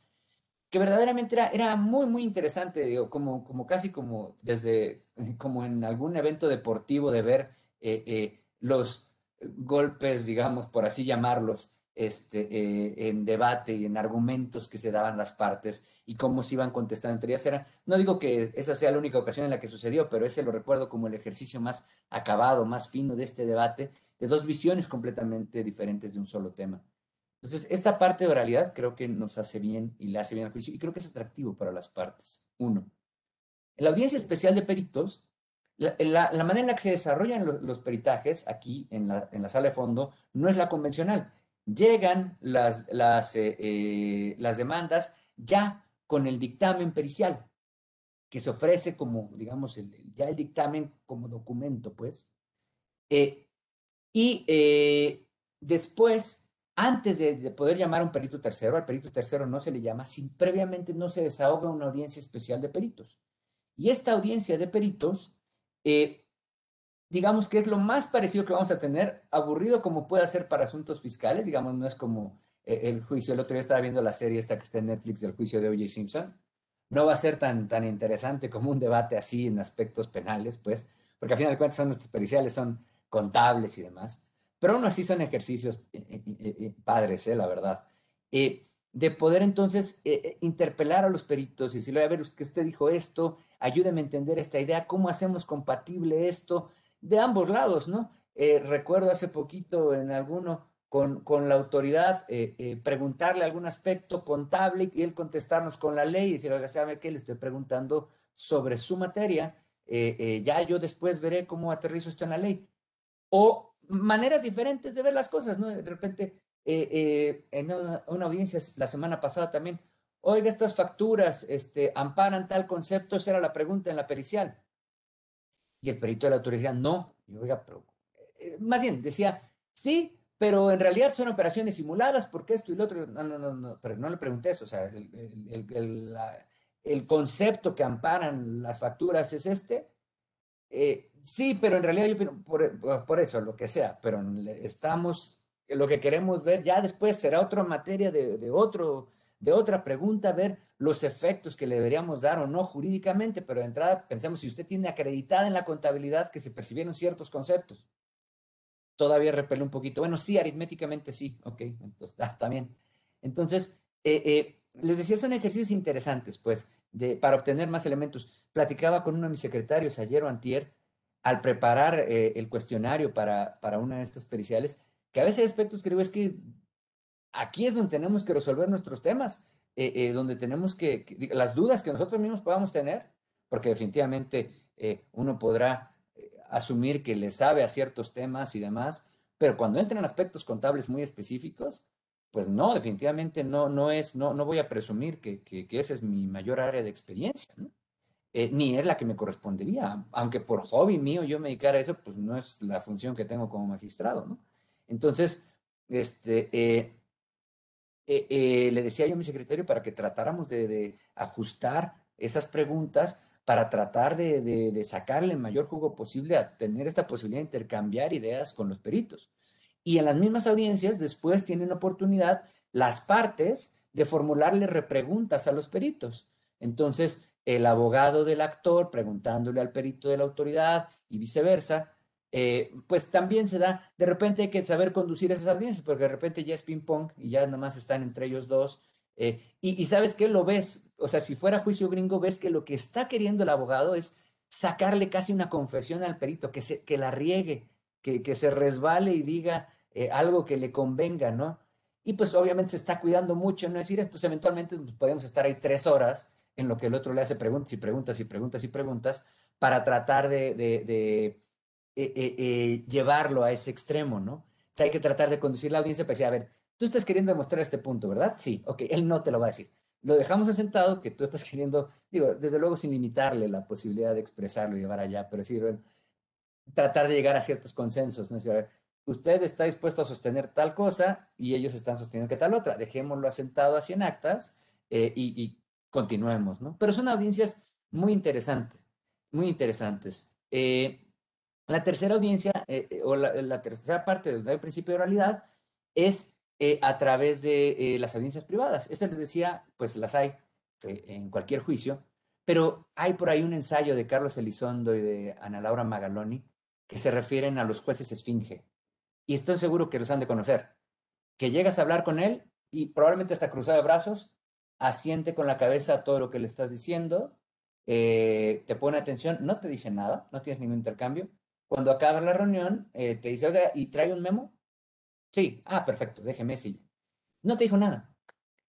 que verdaderamente era, era muy, muy interesante, digo, como, como casi como desde, como en algún evento deportivo de ver los golpes, digamos, por así llamarlos, este, eh, en debate y en argumentos que se daban las partes y cómo se iban contestando entre ellas. Era, no digo que esa sea la única ocasión en la que sucedió, pero ese lo recuerdo como el ejercicio más acabado, más fino de este debate, de dos visiones completamente diferentes de un solo tema. Entonces, esta parte de oralidad creo que nos hace bien y le hace bien al juicio y creo que es atractivo para las partes. Uno, en la audiencia especial de peritos, la, manera en la que se desarrollan los, peritajes aquí en la, en la sala de fondo no es la convencional llegan las, las, eh, eh, las demandas ya con el dictamen pericial, que se ofrece como, digamos, el, ya el dictamen como documento, pues. Eh, y después antes de, poder llamar a un perito tercero, al perito tercero no se le llama si previamente no se desahoga una audiencia especial de peritos. Y esta audiencia de peritos, eh, digamos que es lo más parecido que vamos a tener, aburrido como puede ser para asuntos fiscales, digamos, no es como eh, el juicio, el otro día estaba viendo la serie esta que está en Netflix del juicio de O.J. Simpson, no va a ser tan, tan interesante como un debate así en aspectos penales, pues, porque al final de cuentas son nuestros periciales, son contables y demás, pero aún así son ejercicios eh, eh, padres, la verdad. de poder entonces interpelar a los peritos y decirle, a ver, que usted dijo esto, ayúdeme a entender esta idea, cómo hacemos compatible esto de ambos lados, ¿no? recuerdo hace poquito en alguno, con, la autoridad, eh, eh, preguntarle algún aspecto contable y él contestarnos con la ley y decir, oiga, ¿sabe qué? Le estoy preguntando sobre su materia, eh, ya yo después veré cómo aterrizo esto en la ley. O maneras diferentes de ver las cosas, ¿no? De repente, en una, audiencia la semana pasada también, oiga, estas facturas este, amparan tal concepto, esa era la pregunta en la pericial. Y el perito de la autoridad no. Y oiga, pero, más bien, decía, sí, pero en realidad son operaciones simuladas porque esto y lo otro, no, no, no, no pero no le pregunté eso, o sea, el, concepto que amparan las facturas es este. Eh, sí, pero en realidad yo por, por, eso, lo que sea, pero estamos, lo que queremos ver ya después será otra materia de, otro, de otra pregunta, ver los efectos que le deberíamos dar o no jurídicamente, pero de entrada pensemos si usted tiene acreditada en la contabilidad que se percibieron ciertos conceptos todavía repele un poquito. Bueno, sí, aritméticamente sí, ok, entonces está, bien. Entonces, eh, eh, les decía, son ejercicios interesantes, pues, de, para obtener más elementos. Platicaba con uno de mis secretarios ayer o antier, al preparar eh, el cuestionario para, para una de estas periciales, que a veces aspectos que digo, es que aquí es donde tenemos que resolver nuestros temas, donde tenemos que, las dudas que nosotros mismos podamos tener, porque definitivamente uno podrá asumir que le sabe a ciertos temas y demás, pero cuando entran aspectos contables muy específicos, pues no, definitivamente no, no es, no, no voy a presumir que, que, esa es mi mayor área de experiencia, eh, ni es la que me correspondería, aunque por hobby mío yo me dedicara a eso, pues no es la función que tengo como magistrado, ¿no? Entonces, este, eh, eh, le decía yo a mi secretario para que tratáramos de, ajustar esas preguntas para tratar de, sacarle el mayor jugo posible a tener esta posibilidad de intercambiar ideas con los peritos. Y en las mismas audiencias después tienen oportunidad las partes de formularle repreguntas a los peritos. Entonces, el abogado del actor preguntándole al perito de la autoridad y viceversa, eh, pues también se da, de repente hay que saber conducir esas audiencias, porque de repente ya es ping-pong y ya nada más están entre ellos dos eh, y, sabes que lo ves, o sea, si fuera juicio gringo, ves que lo que está queriendo el abogado es sacarle casi una confesión al perito, que, se, que la riegue, que, que se resbale y diga eh, algo que le convenga, ¿no? Y pues obviamente se está cuidando mucho, ¿no? Decir, entonces eventualmente pues, podemos estar ahí tres horas en lo que el otro le hace preguntas y preguntas y preguntas y preguntas para tratar de, de, eh, llevarlo a ese extremo, ¿no? O sea, hay que tratar de conducir la audiencia para decir, a ver, Tú estás queriendo demostrar este punto, ¿verdad? Sí, ok, él no te lo va a decir. Lo dejamos asentado que tú estás queriendo, digo, desde luego sin limitarle la posibilidad de expresarlo y llevar allá, pero sí, tratar de llegar a ciertos consensos, ¿no? Decir, usted está dispuesto a sostener tal cosa y ellos están sosteniendo que tal otra. Dejémoslo asentado así en actas eh, y, continuemos, ¿no? Pero son audiencias muy interesantes, muy interesantes. Eh, la tercera audiencia, eh, o la, tercera parte del principio de oralidad, es eh, a través de eh, las audiencias privadas. Esa les decía, pues las hay eh, en cualquier juicio, pero hay por ahí un ensayo de Carlos Elizondo y de Ana Laura Magaloni que se refieren a los jueces esfinge. Y estoy seguro que los han de conocer. Que llegas a hablar con él y probablemente está cruzado de brazos, asiente con la cabeza a todo lo que le estás diciendo, te pone atención, no te dice nada, no tienes ningún intercambio. Cuando acaba la reunión, te dice, oiga, ¿y trae un memo? Sí, ah, perfecto, déjeme sí. No te dijo nada.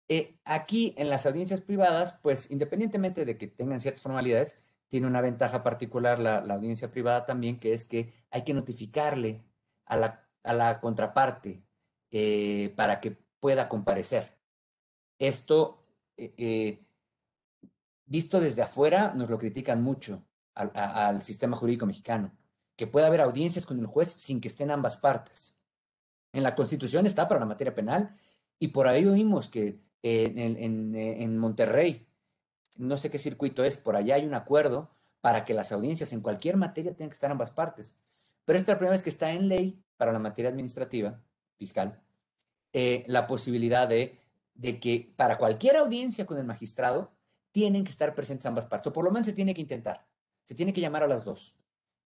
Eh, aquí en las audiencias privadas, pues independientemente de que tengan ciertas formalidades, tiene una ventaja particular la, audiencia privada también, que es que hay que notificarle a la, contraparte eh, para que pueda comparecer. Esto, eh, visto desde afuera, nos lo critican mucho al, sistema jurídico mexicano, que pueda haber audiencias con el juez sin que estén ambas partes. En la Constitución está para la materia penal y por ahí oímos que en, en, Monterrey, no sé qué circuito es, por allá hay un acuerdo para que las audiencias en cualquier materia tengan que estar ambas partes. Pero esta es la primera vez que está en ley para la materia administrativa, fiscal, eh, la posibilidad de, de que para cualquier audiencia con el magistrado tienen que estar presentes ambas partes, o por lo menos se tiene que intentar, se tiene que llamar a las dos.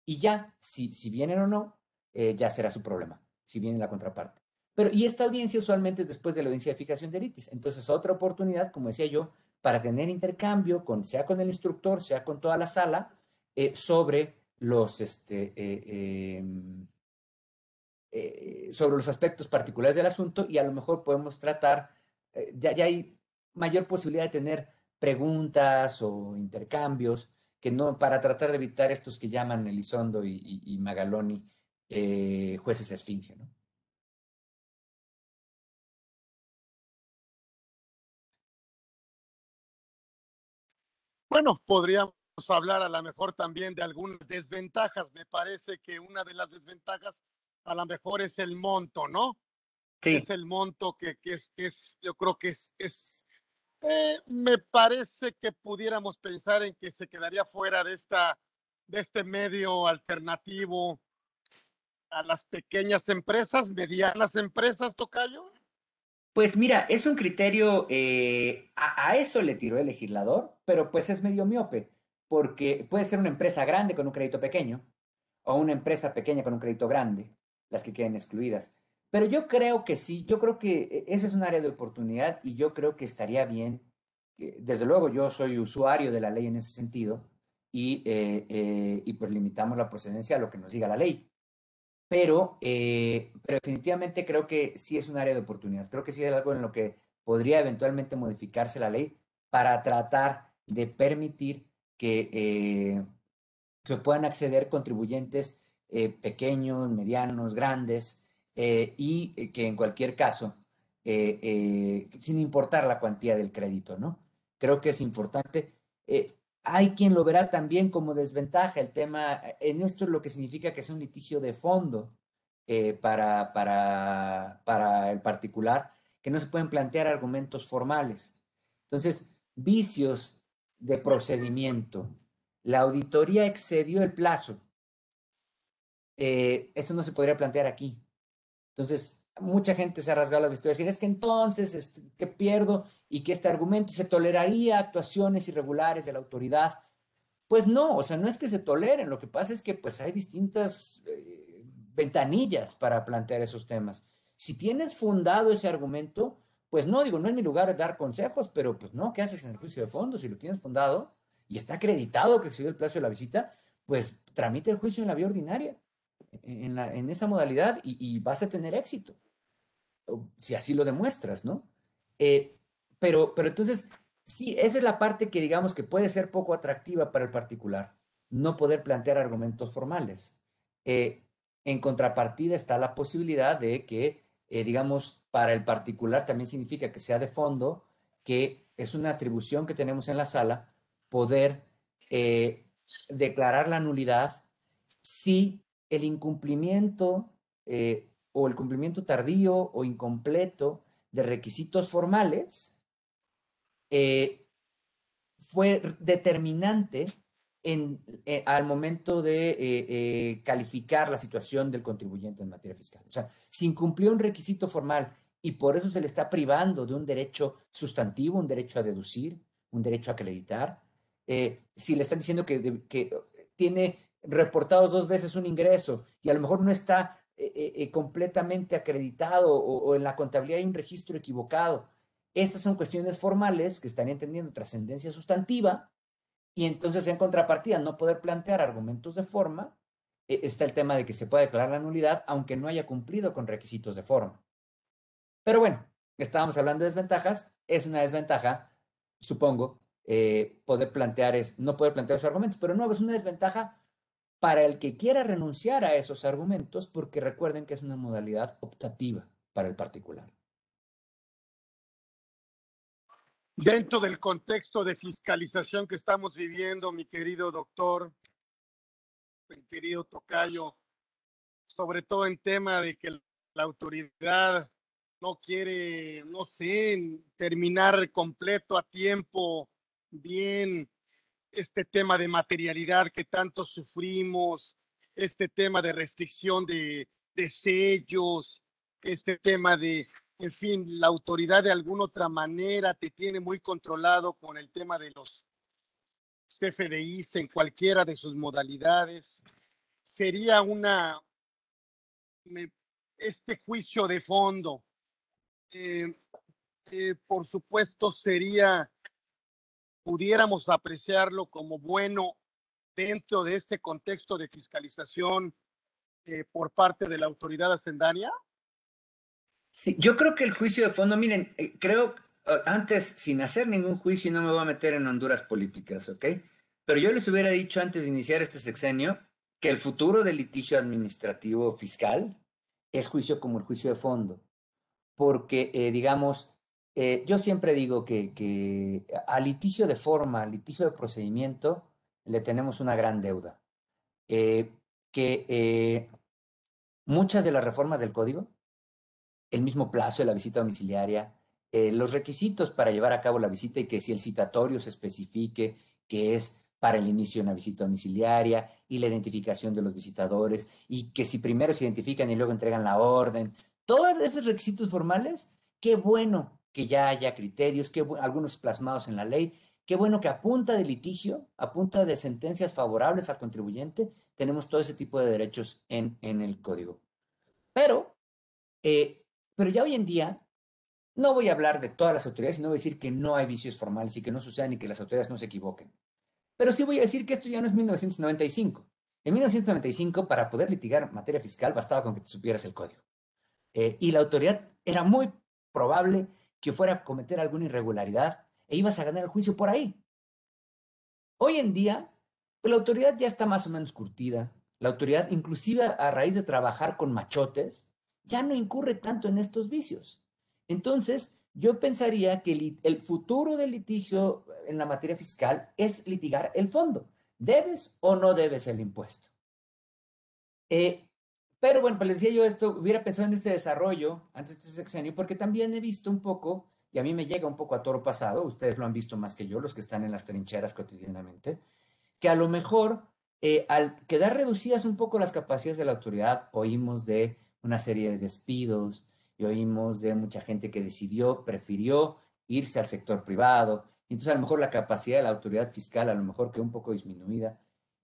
Y ya, si, si vienen o no, eh, ya será su problema, si viene la contraparte. Pero, y esta audiencia usualmente es después de la audiencia de fijación de litis. Entonces, otra oportunidad, como decía yo, para tener intercambio, con, sea con el instructor, sea con toda la sala, eh, sobre los, este, em, sobre los aspectos particulares del asunto y a lo mejor podemos tratar, ya, ya hay mayor posibilidad de tener preguntas o intercambios, que no, para tratar de evitar estos que llaman Elizondo y, Magaloni eh, jueces esfinge, ¿no? Bueno, podríamos hablar a lo mejor también de algunas desventajas. Me parece que una de las desventajas a lo mejor es el monto, ¿no? Sí. Es el monto que, que es, es, yo creo que es, es eh, me parece que pudiéramos pensar en que se quedaría fuera de, esta, de este medio alternativo a las pequeñas empresas, medianas empresas, Tocayo. Pues mira, es un criterio, eh, a, eso le tiró el legislador, pero pues es medio miope, porque puede ser una empresa grande con un crédito pequeño o una empresa pequeña con un crédito grande, las que queden excluidas. Pero yo creo que sí, yo creo que e, ese es un área de oportunidad y yo creo que estaría bien. Desde luego, yo soy usuario de la ley en ese sentido y, eh, eh, y pues limitamos la procedencia a lo que nos diga la ley. Pero, eh, pero definitivamente creo que sí es un área de oportunidad. Creo que sí es algo en lo que podría eventualmente modificarse la ley para tratar de permitir que, que puedan acceder contribuyentes pequeños, medianos, grandes, eh, y eh, que en cualquier caso, eh, sin importar la cuantía del crédito, ¿no? Creo que es importante. hay quien lo verá también como desventaja el tema, en esto es lo que significa que sea un litigio de fondo para, para, para el particular, que no se pueden plantear argumentos formales. Entonces, vicios de procedimiento. La auditoría excedió el plazo. eso no se podría plantear aquí. Entonces, mucha gente se ha rasgado la vestidura decir, es que entonces, este, que pierdo y que este argumento se toleraría actuaciones irregulares de la autoridad. Pues no, o sea, no es que se toleren, lo que pasa es que pues hay distintas eh, ventanillas para plantear esos temas. Si tienes fundado ese argumento, pues no, digo, no es mi lugar dar consejos, pero pues no, ¿qué haces en el juicio de fondo? Si lo tienes fundado y está acreditado que excedió el plazo de la visita, pues tramite el juicio en la vía ordinaria en, esa modalidad y, vas a tener éxito, si así lo demuestras, ¿no? Eh, pero, pero entonces, sí, esa es la parte que digamos que puede ser poco atractiva para el particular, no poder plantear argumentos formales. Eh, en contrapartida está la posibilidad de que, eh, digamos, para el particular también significa que sea de fondo, que es una atribución que tenemos en la sala, poder declarar la nulidad si el incumplimiento eh, o el cumplimiento tardío o incompleto de requisitos formales eh, fue determinante en, eh, al momento de calificar la situación del contribuyente en materia fiscal. O sea, si incumplió un requisito formal y por eso se le está privando de un derecho sustantivo, un derecho a deducir, un derecho a acreditar, si le están diciendo que, que tiene reportados dos veces un ingreso y a lo mejor no está eh, eh, eh, completamente acreditado o, en la contabilidad hay un registro equivocado. Esas son cuestiones formales que están entendiendo trascendencia sustantiva y entonces en contrapartida no poder plantear argumentos de forma, está el tema de que se puede declarar la nulidad aunque no haya cumplido con requisitos de forma. Pero bueno, estábamos hablando de desventajas, es una desventaja, supongo, poder plantear, es, no poder plantear esos argumentos, pero no, es una desventaja para el que quiera renunciar a esos argumentos, porque recuerden que es una modalidad optativa para el particular. Dentro del contexto de fiscalización que estamos viviendo, mi querido doctor, mi querido Tocayo, sobre todo en tema de que la autoridad no quiere, no sé, terminar completo a tiempo, bien, este tema de materialidad que tanto sufrimos, este tema de restricción de, sellos, este tema de, en fin, la autoridad de alguna otra manera te tiene muy controlado con el tema de los CFDIs en cualquiera de sus modalidades. Sería una, este juicio de fondo, eh, eh, por supuesto, sería, pudiéramos apreciarlo como bueno dentro de este contexto de fiscalización eh, por parte de la autoridad hacendaria? Sí, yo creo que el juicio de fondo, miren, creo, antes, sin hacer ningún juicio, no me voy a meter en Honduras políticas, ¿ok? Pero yo les hubiera dicho antes de iniciar este sexenio que el futuro del litigio administrativo fiscal es juicio como el juicio de fondo, porque, eh, digamos, eh, yo siempre digo que, que al litigio de forma, al litigio de procedimiento, le tenemos una gran deuda, eh, que muchas de las reformas del código, el mismo plazo de la visita domiciliaria, los requisitos para llevar a cabo la visita y que si el citatorio se especifique que es para el inicio de una visita domiciliaria y la identificación de los visitadores y que si primero se identifican y luego entregan la orden, todos esos requisitos formales, qué bueno que ya haya criterios, que algunos plasmados en la ley, qué bueno que a de litigio, a de sentencias favorables al contribuyente, tenemos todo ese tipo de derechos en, en el código. Pero, eh, pero ya hoy en día, no voy a hablar de todas las autoridades, sino voy a decir que no hay vicios formales y que no sucedan y que las autoridades no se equivoquen. Pero sí voy a decir que esto ya no es 1995. En 1995, para poder litigar materia fiscal, bastaba con que te supieras el código. Eh, y la autoridad era muy probable que fuera a cometer alguna irregularidad e ibas a ganar el juicio por ahí. Hoy en día, pues, la autoridad ya está más o menos curtida. La autoridad, inclusive a raíz de trabajar con machotes, ya no incurre tanto en estos vicios. Entonces, yo pensaría que el, futuro del litigio en la materia fiscal es litigar el fondo. ¿Debes o no debes el impuesto? Eh, pero bueno, pues les decía yo esto, hubiera pensado en este desarrollo antes de este sexenio, porque también he visto un poco, y a mí me llega un poco a toro pasado, ustedes lo han visto más que yo, los que están en las trincheras cotidianamente, que a lo mejor eh, al quedar reducidas un poco las capacidades de la autoridad, oímos de una serie de despidos, y oímos de mucha gente que decidió, prefirió irse al sector privado. Entonces, a lo mejor la capacidad de la autoridad fiscal, a lo mejor quedó un poco disminuida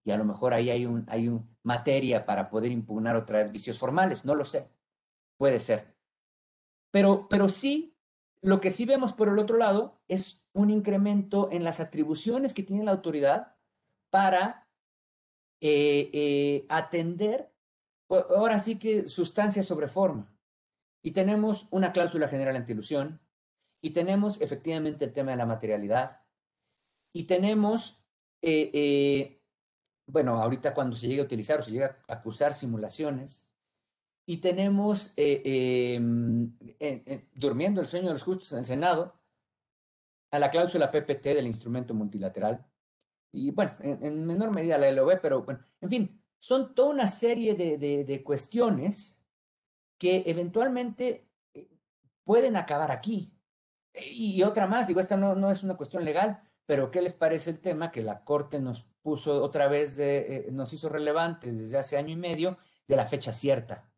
y a lo mejor ahí hay un, hay un materia para poder impugnar otra vez vicios formales, no lo sé, puede ser. Pero, pero sí, lo que sí vemos por el otro lado es un incremento en las atribuciones que tiene la autoridad para eh, eh, atender, ahora sí que sustancia sobre forma. Y tenemos una cláusula general anti-ilusión, y tenemos efectivamente el tema de la materialidad, y tenemos, eh, bueno, ahorita cuando se llega a utilizar o se llega a acusar simulaciones, y tenemos, eh, em, durmiendo el sueño de los justos en el Senado, a la cláusula PPT del instrumento multilateral, y bueno, en, menor medida la LOB, pero bueno, en fin, son toda una serie de, de, cuestiones que eventualmente eh, pueden acabar aquí. Y otra más, digo, esta no, no es una cuestión legal, pero ¿qué les parece el tema que la Corte nos puso otra vez, de, eh, nos hizo relevante desde hace año y medio de la fecha cierta?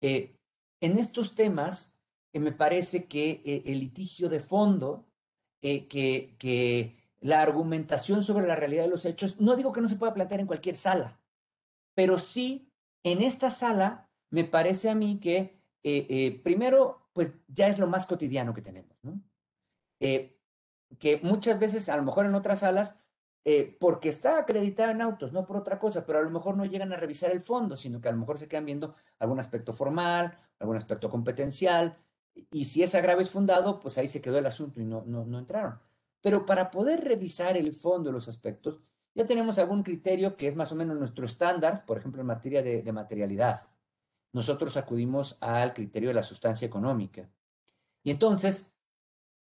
Eh, en estos temas, me parece que el litigio de fondo, que, que la argumentación sobre la realidad de los hechos, no digo que no se pueda plantear en cualquier sala, pero sí en esta sala me parece a mí que eh, eh, primero, pues ya es lo más cotidiano que tenemos, ¿no? Eh, que muchas veces, a lo mejor en otras salas, porque está acreditada en autos, no por otra cosa, pero a lo mejor no llegan a revisar el fondo, sino que a lo mejor se quedan viendo algún aspecto formal, algún aspecto competencial, y si ese agravio es fundado, pues ahí se quedó el asunto y no, no, no entraron. Pero para poder revisar el fondo de los aspectos, ya tenemos algún criterio que es más o menos nuestro estándar, por ejemplo, en materia de materialidad nosotros acudimos al criterio de la sustancia económica. Y entonces,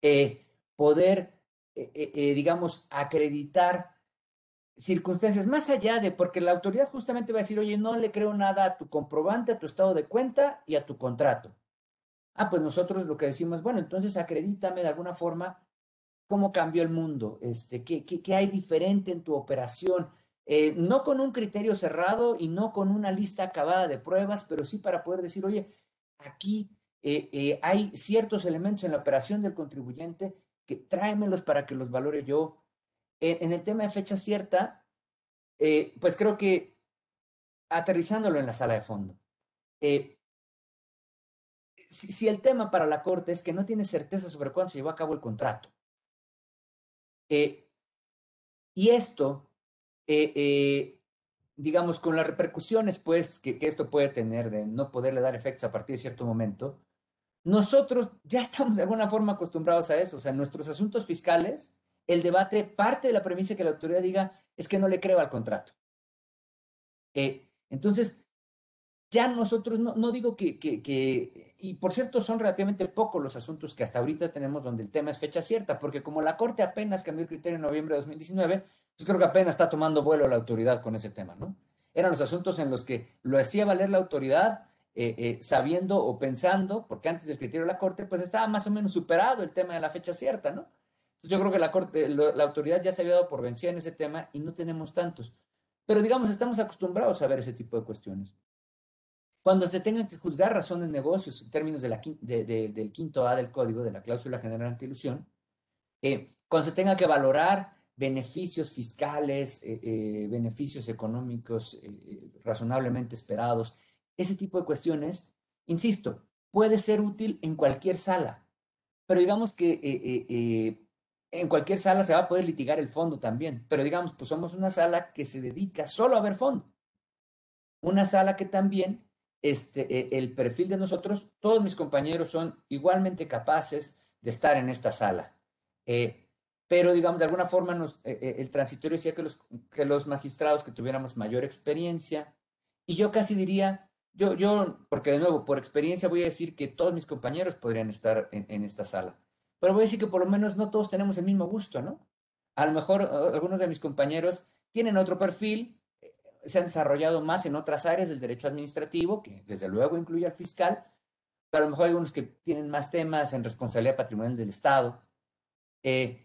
eh, poder, eh, eh, digamos, acreditar circunstancias, más allá de, porque la autoridad justamente va a decir, oye, no le creo nada a tu comprobante, a tu estado de cuenta y a tu contrato. Ah, pues nosotros lo que decimos, bueno, entonces acredítame de alguna forma cómo cambió el mundo, este, qué, hay diferente en tu operación, eh, no con un criterio cerrado y no con una lista acabada de pruebas, pero sí para poder decir, oye, aquí eh, eh, hay ciertos elementos en la operación del contribuyente que tráemelos para que los valore yo. en el tema de fecha cierta, pues creo que aterrizándolo en la sala de fondo, si, el tema para la Corte es que no tiene certeza sobre cuándo se llevó a cabo el contrato, eh, y esto, eh, eh, digamos, con las repercusiones pues, que, esto puede tener de no poderle dar efectos a partir de cierto momento, nosotros ya estamos de alguna forma acostumbrados a eso. O sea, en nuestros asuntos fiscales, el debate parte de la premisa que la autoridad diga es que no le creo al contrato. entonces, ya nosotros, no, no digo que, que, y por cierto, son relativamente pocos los asuntos que hasta ahorita tenemos donde el tema es fecha cierta, porque como la Corte apenas cambió el criterio en noviembre de 2019, pues creo que apenas está tomando vuelo la autoridad con ese tema, ¿no? Eran los asuntos en los que lo hacía valer la autoridad, eh, eh, sabiendo o pensando, porque antes del criterio de la Corte, pues estaba más o menos superado el tema de la fecha cierta, ¿no? Entonces yo creo que la, corte, la autoridad ya se había dado por vencida en ese tema y no tenemos tantos. Pero digamos, estamos acostumbrados a ver ese tipo de cuestiones. Cuando se tengan que juzgar razones de negocios en términos de la, del quinto A del código, de la cláusula general antiilusión, eh, cuando se tenga que valorar beneficios fiscales, eh, beneficios económicos razonablemente esperados, ese tipo de cuestiones, insisto, puede ser útil en cualquier sala, pero digamos que en cualquier sala se va a poder litigar el fondo también, pero digamos, pues somos una sala que se dedica solo a ver fondo, una sala que también este, e, el perfil de nosotros, todos mis compañeros son igualmente capaces de estar en esta sala. Eh, pero, digamos, de alguna forma nos, eh, eh, el transitorio decía que los, que los magistrados que tuviéramos mayor experiencia, y yo casi diría, yo, yo, porque de nuevo, por experiencia voy a decir que todos mis compañeros podrían estar en, esta sala, pero voy a decir que por lo menos no todos tenemos el mismo gusto, ¿no? A lo mejor algunos de mis compañeros tienen otro perfil, se han desarrollado más en otras áreas del derecho administrativo, que desde luego incluye al fiscal, pero a lo mejor hay unos que tienen más temas en responsabilidad patrimonial del Estado. Eh,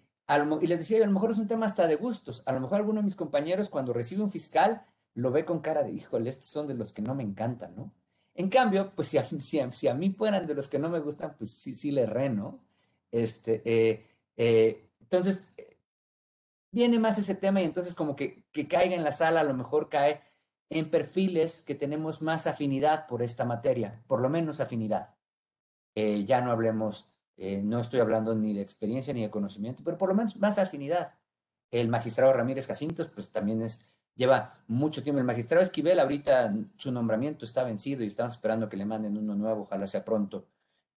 y les decía, a lo mejor es un tema hasta de gustos. A lo mejor alguno de mis compañeros cuando recibe un fiscal lo ve con cara de, híjole, estos son de los que no me encantan, ¿no? En cambio, pues si a, si a, mí fueran de los que no me gustan, pues sí, sí le re, ¿no? Este, eh, eh, entonces, viene más ese tema y entonces como que, que caiga en la sala, a lo mejor cae en perfiles que tenemos más afinidad por esta materia, por lo menos afinidad. Eh, ya no hablemos, eh, no estoy hablando ni de experiencia ni de conocimiento, pero por lo menos más afinidad. El magistrado Ramírez Jacintos, pues también es, lleva mucho tiempo. El magistrado Esquivel, ahorita su nombramiento está vencido y estamos esperando que le manden uno nuevo, ojalá sea pronto.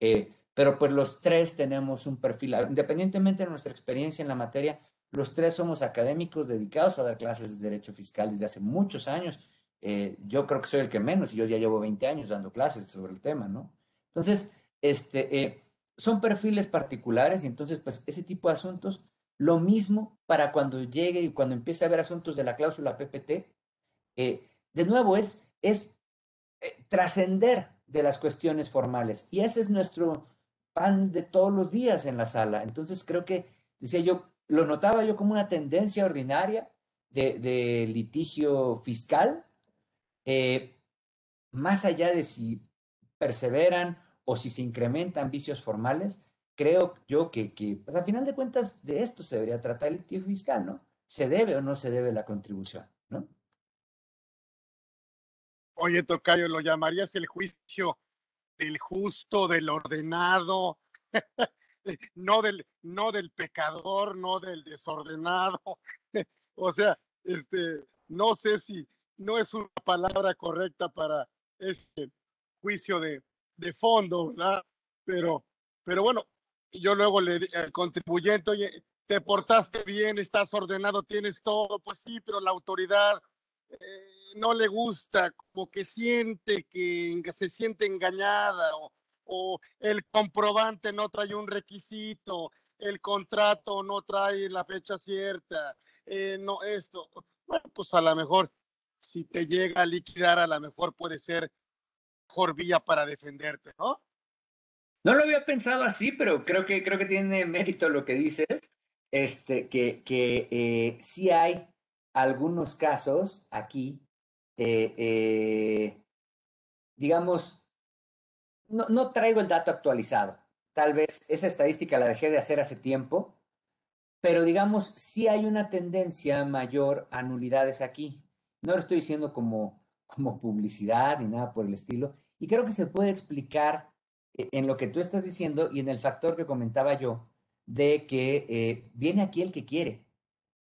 Eh, pero pues los tres tenemos un perfil, independientemente de nuestra experiencia en la materia, los tres somos académicos dedicados a dar clases de derecho fiscal desde hace muchos años. Eh, yo creo que soy el que menos y yo ya llevo 20 años dando clases sobre el tema, ¿no? Entonces, este, eh, son perfiles particulares y entonces, pues, ese tipo de asuntos, lo mismo para cuando llegue y cuando empiece a haber asuntos de la cláusula PPT, eh, de nuevo, es, es trascender de las cuestiones formales. Y ese es nuestro pan de todos los días en la sala. Entonces, creo que, decía yo, lo notaba yo como una tendencia ordinaria de, litigio fiscal, eh, más allá de si perseveran o si se incrementan vicios formales, creo yo que, que pues a final de cuentas de esto se debería tratar el litigio fiscal, ¿no? ¿Se debe o no se debe la contribución, ¿no? Oye, Tocayo, ¿lo llamarías el juicio del justo, del ordenado? no del, no del pecador, no del desordenado. o sea, este, no sé si no es una palabra correcta para este juicio de, de fondo, ¿verdad? Pero, pero bueno, yo luego le al contribuyente, te portaste bien, estás ordenado, tienes todo, pues sí, pero la autoridad eh, no le gusta, como que siente que se siente engañada o, o el comprobante no trae un requisito, el contrato no trae la fecha cierta, eh, no esto. bueno, pues a lo mejor si te llega a liquidar, a lo mejor puede ser mejor vía para defenderte, ¿no? No lo había pensado así, pero creo que, creo que tiene mérito lo que dices, este, que, que eh, sí hay algunos casos aquí, eh, eh, digamos, no, no traigo el dato actualizado, tal vez esa estadística la dejé de hacer hace tiempo, pero digamos, sí hay una tendencia mayor a nulidades aquí. No lo estoy diciendo como, como publicidad ni nada por el estilo, y creo que se puede explicar en lo que tú estás diciendo y en el factor que comentaba yo, de que eh, viene aquí el que quiere.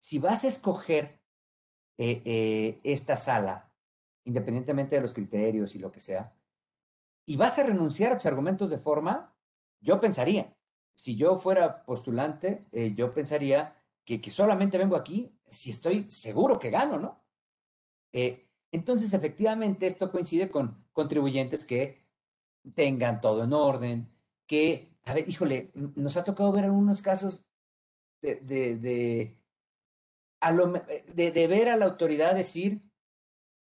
Si vas a escoger eh, eh, esta sala, independientemente de los criterios y lo que sea, y vas a renunciar a tus argumentos de forma, yo pensaría, si yo fuera postulante, yo pensaría que, que, solamente vengo aquí si estoy seguro que gano, ¿no? entonces, efectivamente, esto coincide con contribuyentes que tengan todo en orden, que, a ver, híjole, nos ha tocado ver algunos casos de, de, de, a eh, de ver a la autoridad decir,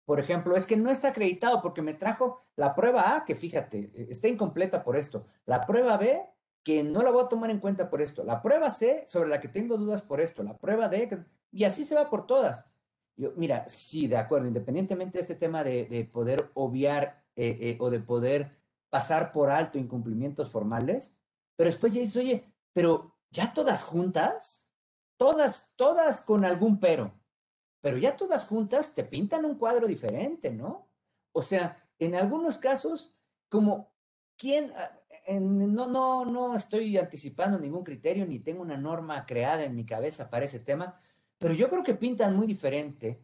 por ejemplo, es que no está acreditado porque me trajo la prueba A, que fíjate, e, está incompleta por esto, la prueba B, que no la voy a tomar en cuenta por esto, la prueba C, sobre la que tengo dudas por esto, la prueba D, y así se va por todas. Yo, mira, sí, de acuerdo, independientemente de este tema de, de poder obviar eh, eh, o de poder pasar por alto incumplimientos formales, pero después ya dices, oye, pero ya todas juntas, todas, todas con algún pero, pero ya todas juntas te pintan un cuadro diferente, ¿no? O sea, en algunos casos, como quién, no, no, no estoy anticipando ningún criterio ni tengo una norma creada en mi cabeza para ese tema, pero yo creo que pintan muy diferente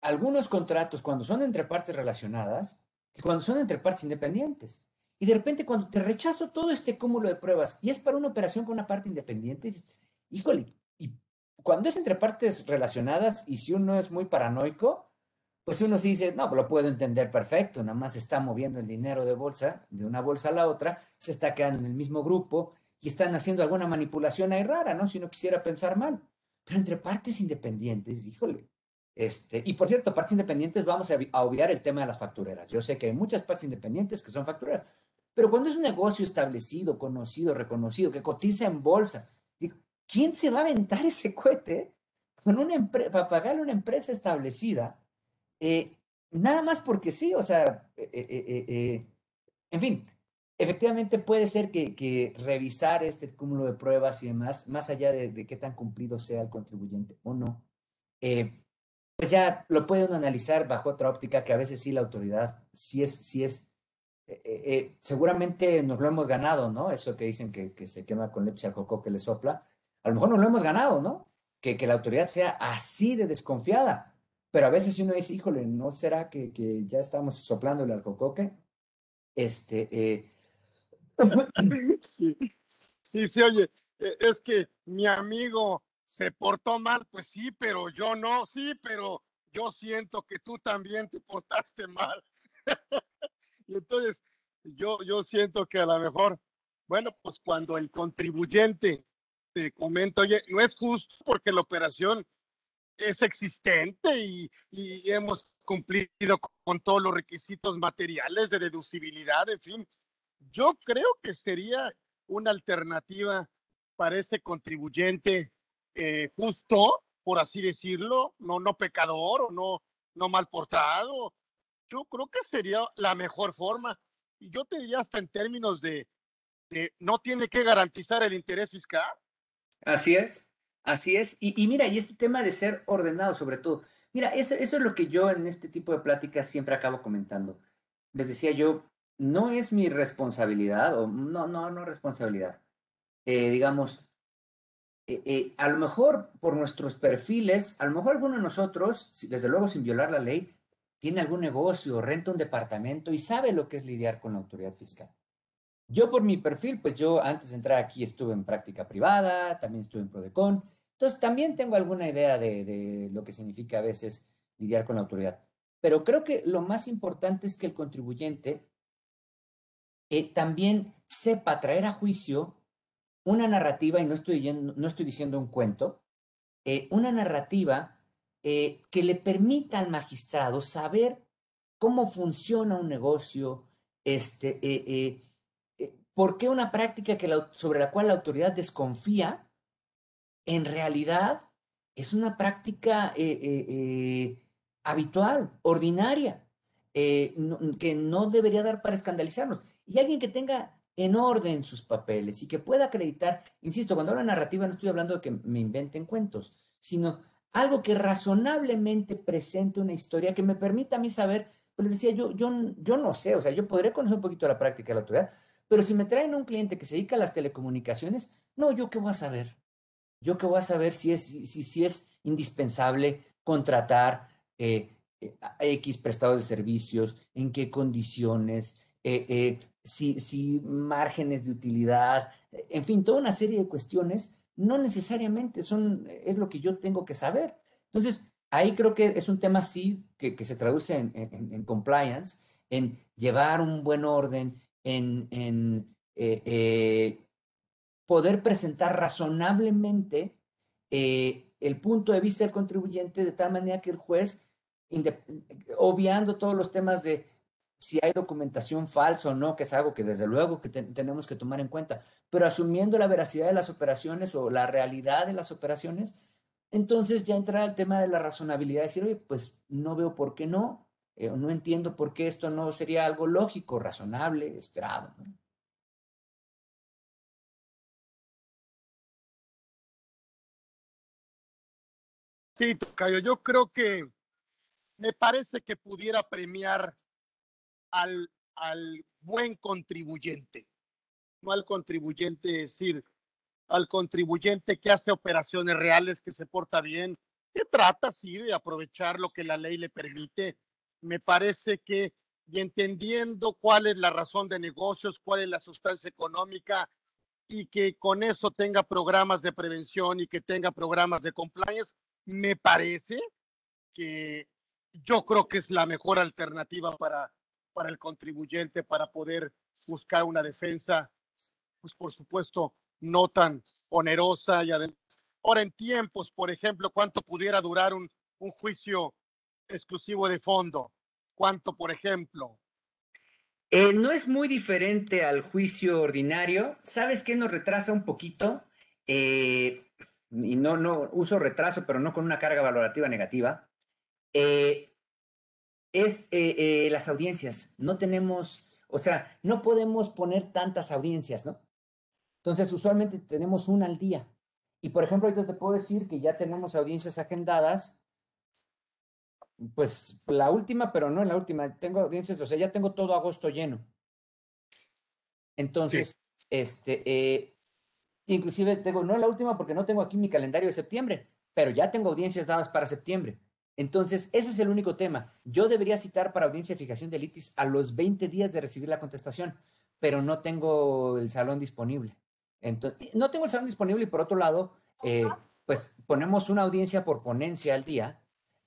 algunos contratos cuando son entre partes relacionadas que cuando son entre partes independientes. Y de repente cuando te rechazo todo este cúmulo de pruebas y es para una operación con una parte independiente, dices, híjole, y cuando es entre partes relacionadas y si uno es muy paranoico, pues uno sí dice, no, lo puedo entender perfecto, nada más está moviendo el dinero de bolsa, de una bolsa a la otra, se está quedando en el mismo grupo y están haciendo alguna manipulación ahí rara, ¿no? Si uno quisiera pensar mal. Pero entre partes independientes, híjole, este, y por cierto, partes independientes, vamos a, obviar el tema de las factureras. Yo sé que hay muchas partes independientes que son factureras, pero cuando es un negocio establecido, conocido, reconocido, que cotiza en bolsa, ¿quién se va a aventar ese cohete con una para pagarle a una empresa establecida? Eh, nada más porque sí, o sea, eh, eh, en fin, efectivamente puede ser que, que, revisar este cúmulo de pruebas y demás, más allá de, de qué tan cumplido sea el contribuyente o no, pues ya lo puede uno analizar bajo otra óptica que a veces sí la autoridad, sí es, sí es, eh, eh, eh, seguramente nos lo hemos ganado, ¿no? Eso que dicen que, que se quema con leche al coco que le sopla, a lo mejor nos lo hemos ganado, ¿no? Que, que la autoridad sea así de desconfiada, pero a veces uno dice, híjole, ¿no será que, que ya estamos soplándole al cocoque? Este, sí, sí, sí, oye, es que mi amigo se portó mal, pues sí, pero yo no, sí, pero yo siento que tú también te portaste mal. y entonces yo, yo siento que a lo mejor, bueno, pues cuando el contribuyente te comenta, oye, no es justo porque la operación es existente y, y hemos cumplido con todos los requisitos materiales de deducibilidad, en fin, yo creo que sería una alternativa para ese contribuyente eh, justo, por así decirlo, no, no pecador o no, no mal portado. Yo creo que sería la mejor forma. Y yo te diría hasta en términos de, no tiene que garantizar el interés fiscal. Así es, así es. Y, mira, y este tema de ser ordenado sobre todo. Mira, eso, eso es lo que yo en este tipo de pláticas siempre acabo comentando. Les decía yo, no es mi responsabilidad, o no, no, no responsabilidad. Eh, digamos, eh, eh, a lo mejor por nuestros perfiles, a lo mejor alguno de nosotros, desde luego sin violar la ley, tiene algún negocio, renta un departamento y sabe lo que es lidiar con la autoridad fiscal. Yo por mi perfil, pues yo antes de entrar aquí estuve en práctica privada, también estuve en Prodecon, entonces también tengo alguna idea de, lo que significa a veces lidiar con la autoridad. Pero creo que lo más importante es que el contribuyente eh, también sepa traer a juicio una narrativa, y no estoy, diciendo un cuento, eh, una narrativa eh, que le permita al magistrado saber cómo funciona un negocio, este, eh, por qué una práctica que sobre la cual la autoridad desconfía, en realidad es una práctica habitual, ordinaria, que no debería dar para escandalizarnos. Y alguien que tenga en orden sus papeles y que pueda acreditar, insisto, cuando hablo de narrativa no estoy hablando de que me inventen cuentos, sino algo que razonablemente presente una historia que me permita a mí saber, pues les decía, yo, yo, yo no sé, o sea, yo podré conocer un poquito la práctica de la autoridad, pero si me traen un cliente que se dedica a las telecomunicaciones, no, yo qué voy a saber. Yo qué voy a saber si es, si, si es indispensable contratar eh, eh, X prestados de servicios, en qué condiciones, eh, si, si márgenes de utilidad, en fin, toda una serie de cuestiones no necesariamente son, es lo que yo tengo que saber. Entonces, ahí creo que es un tema sí que, se traduce en, compliance, en llevar un buen orden, en, eh, eh, poder presentar razonablemente eh, el punto de vista del contribuyente de tal manera que el juez, obviando todos los temas de si hay documentación falsa o no, que es algo que desde luego que tenemos que tomar en cuenta, pero asumiendo la veracidad de las operaciones o la realidad de las operaciones, entonces ya entra el tema de la razonabilidad, decir, oye, pues no veo por qué no, eh, no entiendo por qué esto no sería algo lógico, razonable, esperado. Sí, Tocayo, yo creo que me parece que pudiera premiar al, al buen contribuyente, no al contribuyente, decir, al contribuyente que hace operaciones reales, que se porta bien, que trata, sí, de aprovechar lo que la ley le permite. Me parece que, y entendiendo cuál es la razón de negocios, cuál es la sustancia económica, y que con eso tenga programas de prevención y que tenga programas de compliance, me parece que yo creo que es la mejor alternativa para para el contribuyente para poder buscar una defensa, pues por supuesto, no tan onerosa y además, ahora en tiempos, por ejemplo, cuánto pudiera durar un, un juicio exclusivo de fondo, cuánto, por ejemplo. Eh, no es muy diferente al juicio ordinario. ¿Sabes qué nos retrasa un poquito? Eh, y no, no uso retraso, pero no con una carga valorativa negativa. Eh, es eh, eh, las audiencias. No tenemos, o sea, no podemos poner tantas audiencias, ¿no? Entonces, usualmente tenemos una al día. Y por ejemplo, ahorita te puedo decir que ya tenemos audiencias agendadas. Pues la última, pero no en la última. Tengo audiencias, o sea, ya tengo todo agosto lleno. Entonces, este, eh, inclusive tengo, no la última porque no tengo aquí mi calendario de septiembre, pero ya tengo audiencias dadas para septiembre. Entonces, ese es el único tema. Yo debería citar para audiencia de fijación de litis a los 20 días de recibir la contestación, pero no tengo el salón disponible. Entonces, no tengo el salón disponible y por otro lado, eh, pues ponemos una audiencia por ponencia al día.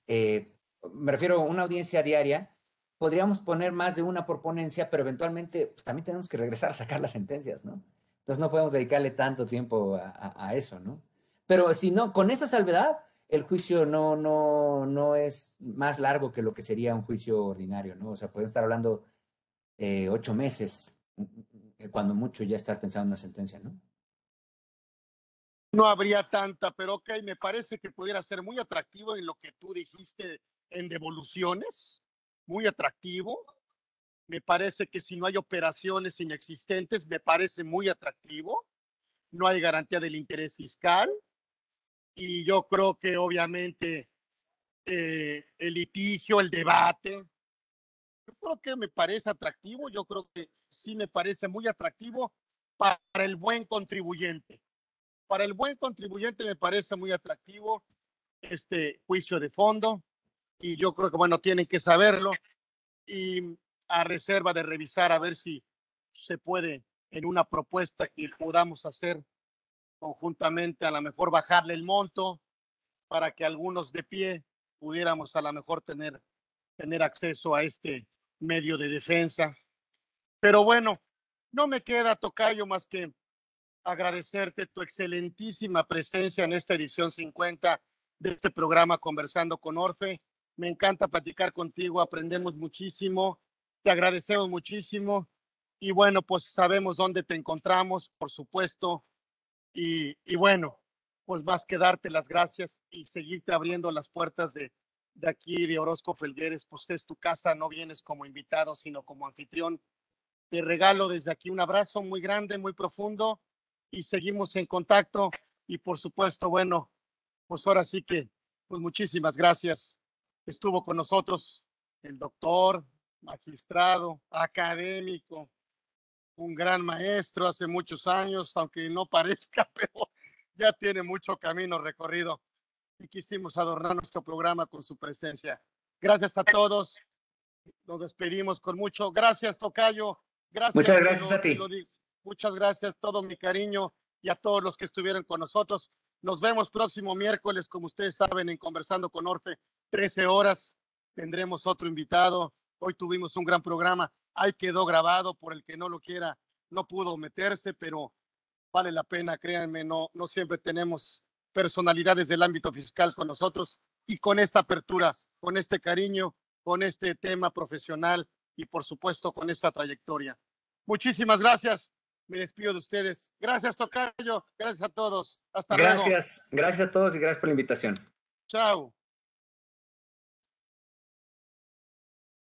Eh, me refiero a una audiencia diaria. Podríamos poner más de una por ponencia, pero eventualmente pues, también tenemos que regresar a sacar las sentencias, ¿no? Entonces no podemos dedicarle tanto tiempo a, a eso, ¿no? Pero si no, con esa salvedad, el juicio no, no, no es más largo que lo que sería un juicio ordinario, ¿no? O sea, puede estar hablando eh, ocho meses, mm, cuando mucho ya estar pensando en una sentencia, ¿no? No habría tanta, pero ok, me parece que pudiera ser muy atractivo en lo que tú dijiste en devoluciones, muy atractivo. Me parece que si no hay operaciones inexistentes, me parece muy atractivo. No hay garantía del interés fiscal y yo creo que obviamente eh, el litigio, el debate, yo creo que me parece atractivo, yo creo que sí me parece muy atractivo para el buen contribuyente. Para el buen contribuyente me parece muy atractivo este juicio de fondo y yo creo que, bueno, tienen que saberlo y a reserva de revisar a ver si se puede en una propuesta que podamos hacer conjuntamente a lo mejor bajarle el monto para que algunos de pie pudiéramos a lo mejor tener, tener acceso a este medio de defensa. Pero bueno, no me queda, Tocayo, más que agradecerte tu excelentísima presencia en esta edición 50 de este programa Conversando con Orfe. Me encanta platicar contigo, aprendemos muchísimo, te agradecemos muchísimo y bueno, pues sabemos dónde te encontramos, por supuesto. Y, bueno, pues más que darte las gracias y seguirte abriendo las puertas de, de aquí, de Orozco Felgueres, pues es tu casa, no vienes como invitado, sino como anfitrión. Te regalo desde aquí un abrazo muy grande, muy profundo y seguimos en contacto. Y por supuesto, bueno, pues ahora sí que, pues muchísimas gracias. Estuvo con nosotros el doctor, magistrado, académico, un gran maestro hace muchos años, aunque no parezca, pero ya tiene mucho camino recorrido y quisimos adornar nuestro programa con su presencia. Gracias a todos. Nos despedimos con mucho. Gracias, Tocayo. Gracias. Muchas gracias a ti. Muchas gracias, todo mi cariño y a todos los que estuvieron con nosotros. Nos vemos próximo miércoles, como ustedes saben, en Conversando con Orfe, 13 horas. Tendremos otro invitado. Hoy tuvimos un gran programa. Ahí quedó grabado por el que no lo quiera, no pudo meterse, pero vale la pena, créanme, no, no siempre tenemos personalidades del ámbito fiscal con nosotros y con esta apertura, con este cariño, con este tema profesional y por supuesto con esta trayectoria. Muchísimas gracias. Me despido de ustedes. Gracias, Tocayo. Gracias a todos. Hasta gracias, luego. Gracias. Gracias a todos y gracias por la invitación. Chao.